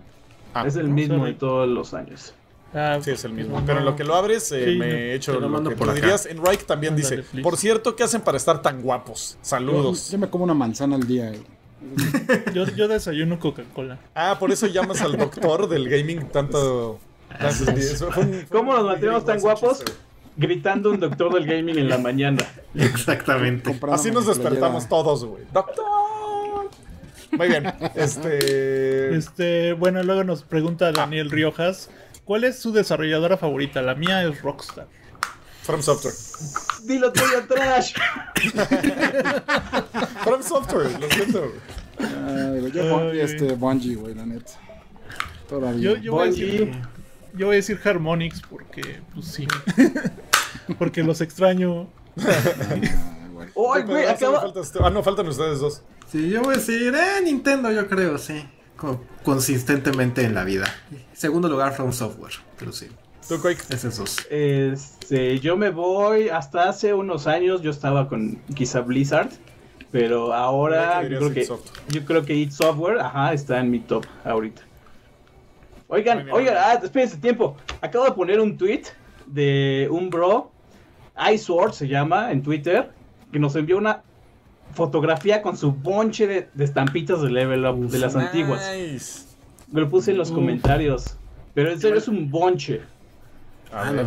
Ah, es el mismo sorry. de todos los años. Ah, Sí, es el mismo. no. Pero en lo que lo abres, eh, Sí, me no. he hecho lo mando que por acá. dirías. Enrique también Ándale, dice: please. Por cierto, ¿qué hacen para estar tan guapos? Saludos. Yo me como una manzana al día. güey. Yo, yo desayuno Coca-Cola. Ah, por eso llamas al doctor del gaming tanto. ¿Cómo nos mantenemos tan guapos? gritando un doctor del gaming en la mañana. Exactamente. Así nos despertamos todos, güey. ¡Doctor! Muy bien. Este. Este, bueno, luego nos pregunta Daniel Riojas, ¿cuál es su desarrolladora favorita? La mía es Rockstar. From Software. Dilo tuyo, Trash. From Software, lo siento. güey, yo Ay, este Bungie, güey, la neta. Todavía. Yo, yo, voy a Bungie. decir, yo voy a decir Harmonix porque, pues sí. porque los extraño. Ah, güey. Acaba. tú. Ah, no, faltan ustedes dos. Sí, yo voy a decir, eh, Nintendo, yo creo, sí. Co- consistentemente en la vida. Segundo lugar, From Software. Pero sí, Tú, Quake. esos dos. Este, yo me voy. Hasta hace unos años yo estaba con quizá Blizzard. Pero ahora yo creo que, yo creo que id Software, ajá, está en mi top ahorita. Oigan, oigan, ah, espérense tiempo. Acabo de poner un tweet de un bro, iSword se llama en Twitter, que nos envió una fotografía con su bonche de, de estampitas de Level Up, de las antiguas. Me lo puse en los Uf. comentarios. Pero en serio es un bonche.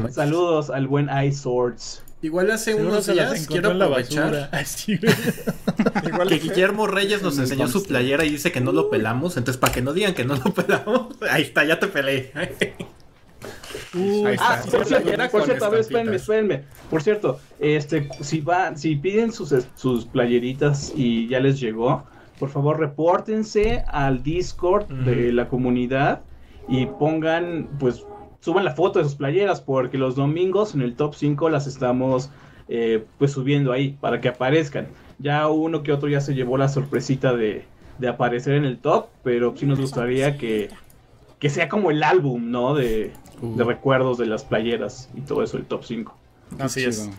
Saludos al buen iSwords. Igual hace Seguro unos días quiero aprovechar. Igual que Guillermo Reyes nos enseñó su playera y dice que no lo pelamos. Entonces, para que no digan que no lo pelamos, ahí está, ya te peleé. Uh, Ahí está. Ah, por cierto, Playera por cierto, a ver, espérenme, espérenme. Por cierto, este, si van, si piden sus, sus playeritas y ya les llegó, por favor repórtense al Discord de la comunidad y pongan, pues, suban la foto de sus playeras, porque los domingos en el top 5 las estamos, eh, pues, subiendo ahí para que aparezcan. Ya uno que otro ya se llevó la sorpresita de, de aparecer en el top, pero sí nos gustaría que, que sea como el álbum, ¿no? De, de recuerdos de las playeras y todo eso, el top 5. Así es.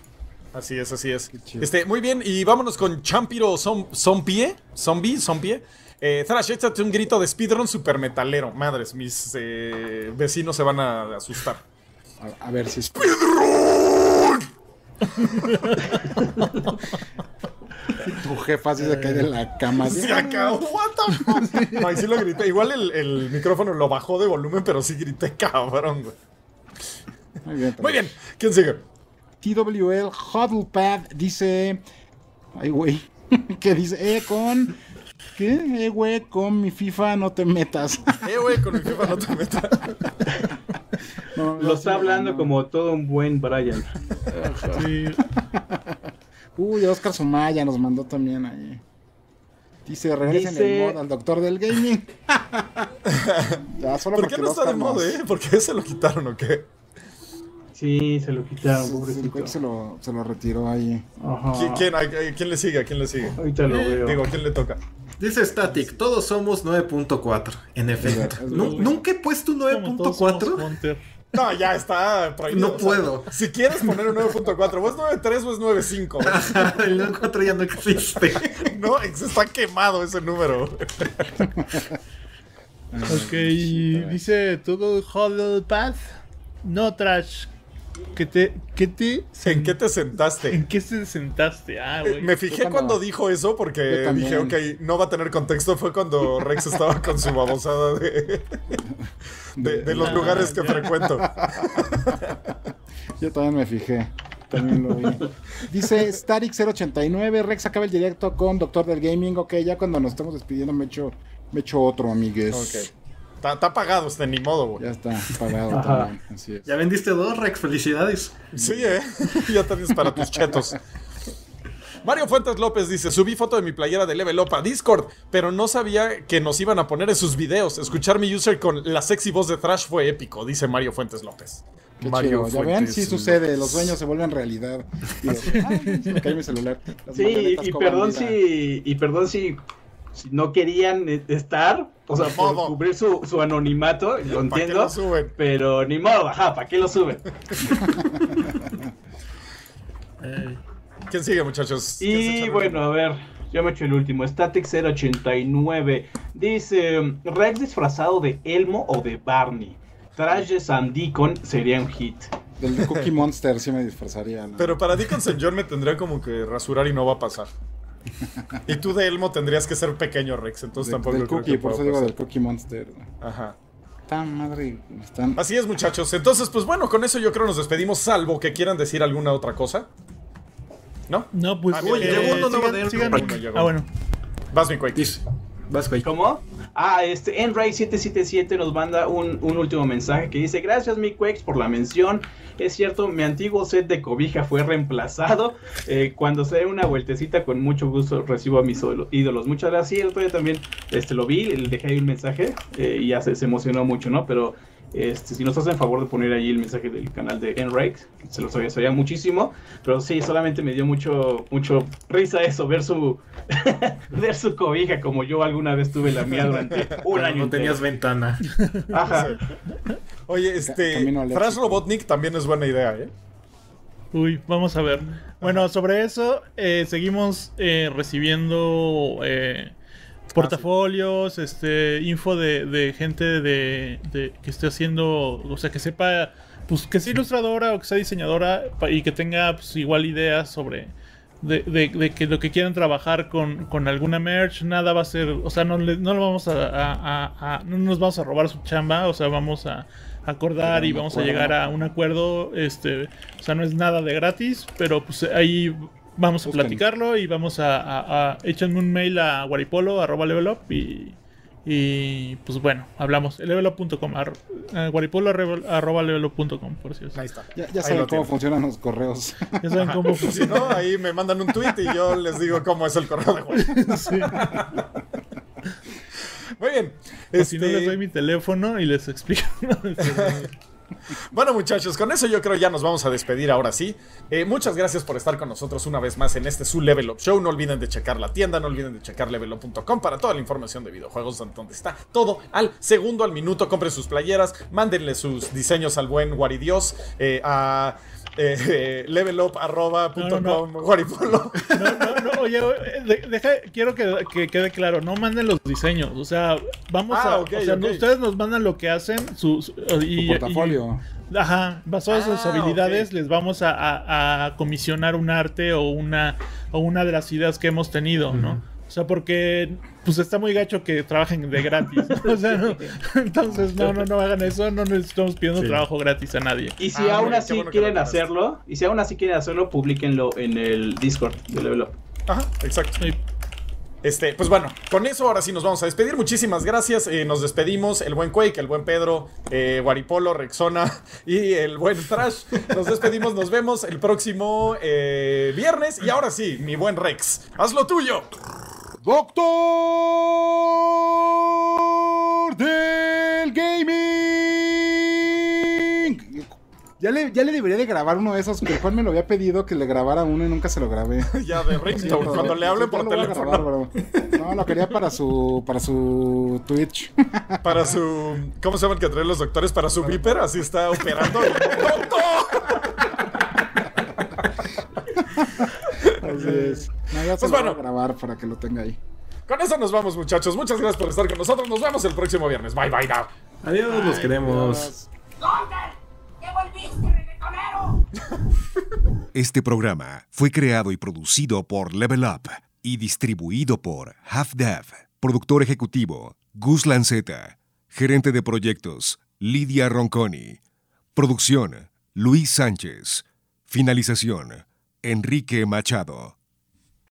Así es, así es. Este, muy bien, y vámonos con Champiro Zom- Zombie. Zombie, Zombie. Eh, Thrash, échate un grito de speedrun super metalero. Madres, mis eh, vecinos se van a asustar. A, a ver si es. tu jefa se cae de la cama. Se acabó. What the fuck? No, sí lo grité. Igual el, el micrófono lo bajó de volumen, pero sí grité cabrón, güey. Muy bien. Muy bien, ¿quién sigue? TWL Huddlepad dice. Ay, güey. ¿Qué dice? Eh, con. ¿Qué? Eh, güey, con mi FIFA no te metas. Eh, güey, con mi FIFA no te metas. No, no, Lo está sí, hablando no. como todo un buen Brian. sí. Uy, Oscar Sumaya nos mandó también ahí. Dice, regresen Dice- el mod al doctor del gaming. ya, solo ¿Por qué no está Oscar de moda, nos- eh? ¿Por qué se lo quitaron o qué? Sí, se lo quitaron, pobrecito. se lo, se lo retiró ahí. Ajá. ¿Quién, quién, le sigue? ¿A quién le sigue? Ahorita lo veo. Digo, ¿a quién le toca? Dice Static, todos somos 9.4. En efecto. Es Nu- verdad. Nunca he puesto un Como todos somos 9.4. Hunter. No, ya está prohibido. No o sea, puedo. si quieres poner un 9.4, o es 9.3 o es 9.5. El 9.4 ya no existe. No, está quemado ese número. Ok, dice todo Huddle Path. No trash. ¿Qué te, qué te, ¿En qué te sentaste? ¿En qué se sentaste? Ah, güey. Me fijé cuando- cuando dijo eso porque dije, ok, no va a tener contexto. Fue cuando Rex estaba con su babosada de, de, de los lugares que ya. frecuento. Yo también me fijé. También lo vi. Dice Static089, Rex acaba el directo con Doctor del Gaming. Ok, ya cuando nos estamos despidiendo me echo, me echo otro, amigues. Ok. Está, está apagado este, ni modo, güey. Ya está pagado Ajá. también. Así es. Ya vendiste dos, Rex. Felicidades. Sí, eh. ya tienes para tus chetos. Mario Fuentes López dice, subí foto de mi playera de Level Up a Discord, pero no sabía que nos iban a poner en sus videos. Escuchar mi user con la sexy voz de Thrash fue épico, dice Mario Fuentes López. Qué Mario chido. Ya ven, Fuentes sí sucede. Los sueños se vuelven realidad. Y digo, "Ay, se me cayó mi celular. Las Sí, y perdón vida". si, y perdón si, si no querían eh, estar, o sea, por cubrir su, su anonimato, lo ¿Para qué entiendo, lo suben? pero ni modo, ajá, ¿para qué lo suben? ¿Quién sigue, muchachos? ¿Quién se echa Y bueno, a ver, yo me echo el último. Static 089 dice: Rex disfrazado de Elmo o de Barney. Trash de Sam Deacon sería un hit. Del Cookie Monster sí me disfrazaría. ¿no? Pero para Deacon John me tendría como que rasurar y no va a pasar. Y tú de Elmo tendrías que ser pequeño, Rex, entonces De- tampoco del creo Cookie, que por eso digo del Cookie Monster. Ajá. Madre. Están... Así es, muchachos. Entonces, pues bueno, con eso yo creo nos despedimos, salvo que quieran decir alguna otra cosa. ¿No? No, pues. Ah, bien, eh, llegó uno nuevo sigan- de sigan- Uno llegó. Ah, bueno. Vas, mi Quake. Vas, güey. ¿Cómo? Ah, este, Enray777 nos manda un, un último mensaje que dice: Gracias, mi Quakes, por la mención. Es cierto, mi antiguo set de cobija fue reemplazado. Eh, cuando se dé una vueltecita, con mucho gusto recibo a mis ídolo- ídolos. Muchas gracias. Sí, el otro día también este, lo vi, le dejé ahí un mensaje eh, y ya se emocionó mucho, ¿no? Pero este, si nos hacen favor de poner ahí el mensaje del canal de Enrake, se los agradecería muchísimo. Pero sí, solamente me dio mucho, mucho risa eso, ver su, ver su cobija como yo alguna vez tuve la mía durante un año. no entero. tenías ventana. Ajá. Oye, este. Fras. Robotnik también es buena idea, ¿eh? Uy, vamos a ver. Bueno, sobre eso, eh, seguimos eh, recibiendo eh, portafolios, este, info de, de gente de, de- que esté haciendo, o sea, que sepa, pues que sea ilustradora o que sea diseñadora y que tenga pues, igual ideas sobre de, de- de que lo que quieran trabajar con, con alguna merch, nada va a ser, o sea, no, le- no lo vamos a, a- a- a- no nos vamos a robar su chamba, o sea, vamos a acordar y vamos a llegar a un acuerdo, este, o sea, no es nada de gratis, pero pues ahí vamos a Busquen. platicarlo y vamos a, a, a- échenme un mail a guaripolo arroba level up y, y pues bueno, hablamos, levelup.com, ar- eh, guaripolo arroba, levelup.com, por si Ahí está. Ya, saben cómo tienen. funcionan los correos. ya saben cómo Si funciona. no, ahí me mandan un tweet y yo les digo cómo es el correo de. Sí. Muy bien. O si no Este, les doy mi teléfono y les explico. Bueno, muchachos, con eso yo creo ya nos vamos a despedir ahora sí. Eh, muchas gracias por estar con nosotros una vez más en este su Level Up Show. No olviden de checar la tienda, no olviden de checar levelup.com para toda la información de videojuegos, don- donde está todo al segundo, al minuto. Compren sus playeras, mándenle sus diseños al buen Guaridios eh, a eh, eh, levelup.com, No, no, Guaripolo. No, no, no, oye, deja, quiero que, que quede claro, no manden los diseños, o sea, vamos Ah, a, o sea, ustedes nos mandan lo que hacen, su, su- y, Tu portafolio. y- ajá, basado en sus Ah, habilidades, les vamos a, a- a comisionar un arte o una, o una de las ideas que hemos tenido, ¿no? O sea, porque pues está muy gacho que trabajen de gratis. ¿no? O sea, no- entonces no, no, no hagan eso, no nos estamos pidiendo Sí. trabajo gratis a nadie. Y si Ah, aún así bueno quieren hacerlo, y si aún así quieren hacerlo, publíquenlo en el Discord de Level Up. Ajá, exacto. Sí. Este, pues bueno, con eso ahora sí nos vamos a despedir. Muchísimas gracias. eh, nos despedimos. El buen Quake, el buen Pedro, eh, Guaripolo, Rexona y el buen Trash. Nos despedimos, nos vemos el próximo eh, viernes. Y ahora sí, mi buen Rex, haz lo tuyo. ¡Doctor del Gaming! Ya le, ya le debería de grabar uno de esos, que el Juan me lo había pedido que le grabara uno y nunca se lo grabé. Ya de Ringtone, cuando le hable Sí, por teléfono. grabar, bro. No, lo quería para su, para su Twitch. Para su. ¿Cómo se llaman que traen los doctores? Para su Viper, así está operando. ¡Doctor! Así es. No, ya se Pues lo bueno. voy a grabar para que lo tenga ahí. Con eso nos vamos, muchachos. Muchas gracias por estar con nosotros. Nos vemos el próximo viernes. Bye, bye, now. Adiós, los queremos. ¿Dónde? ¿Ya volviste, reggaetonero? Este programa fue creado y producido por Level Up y distribuido por Half Dev. Productor ejecutivo Gus Lanceta. Gerente de proyectos Lidia Ronconi. Producción Luis Sánchez. Finalización Enrique Machado.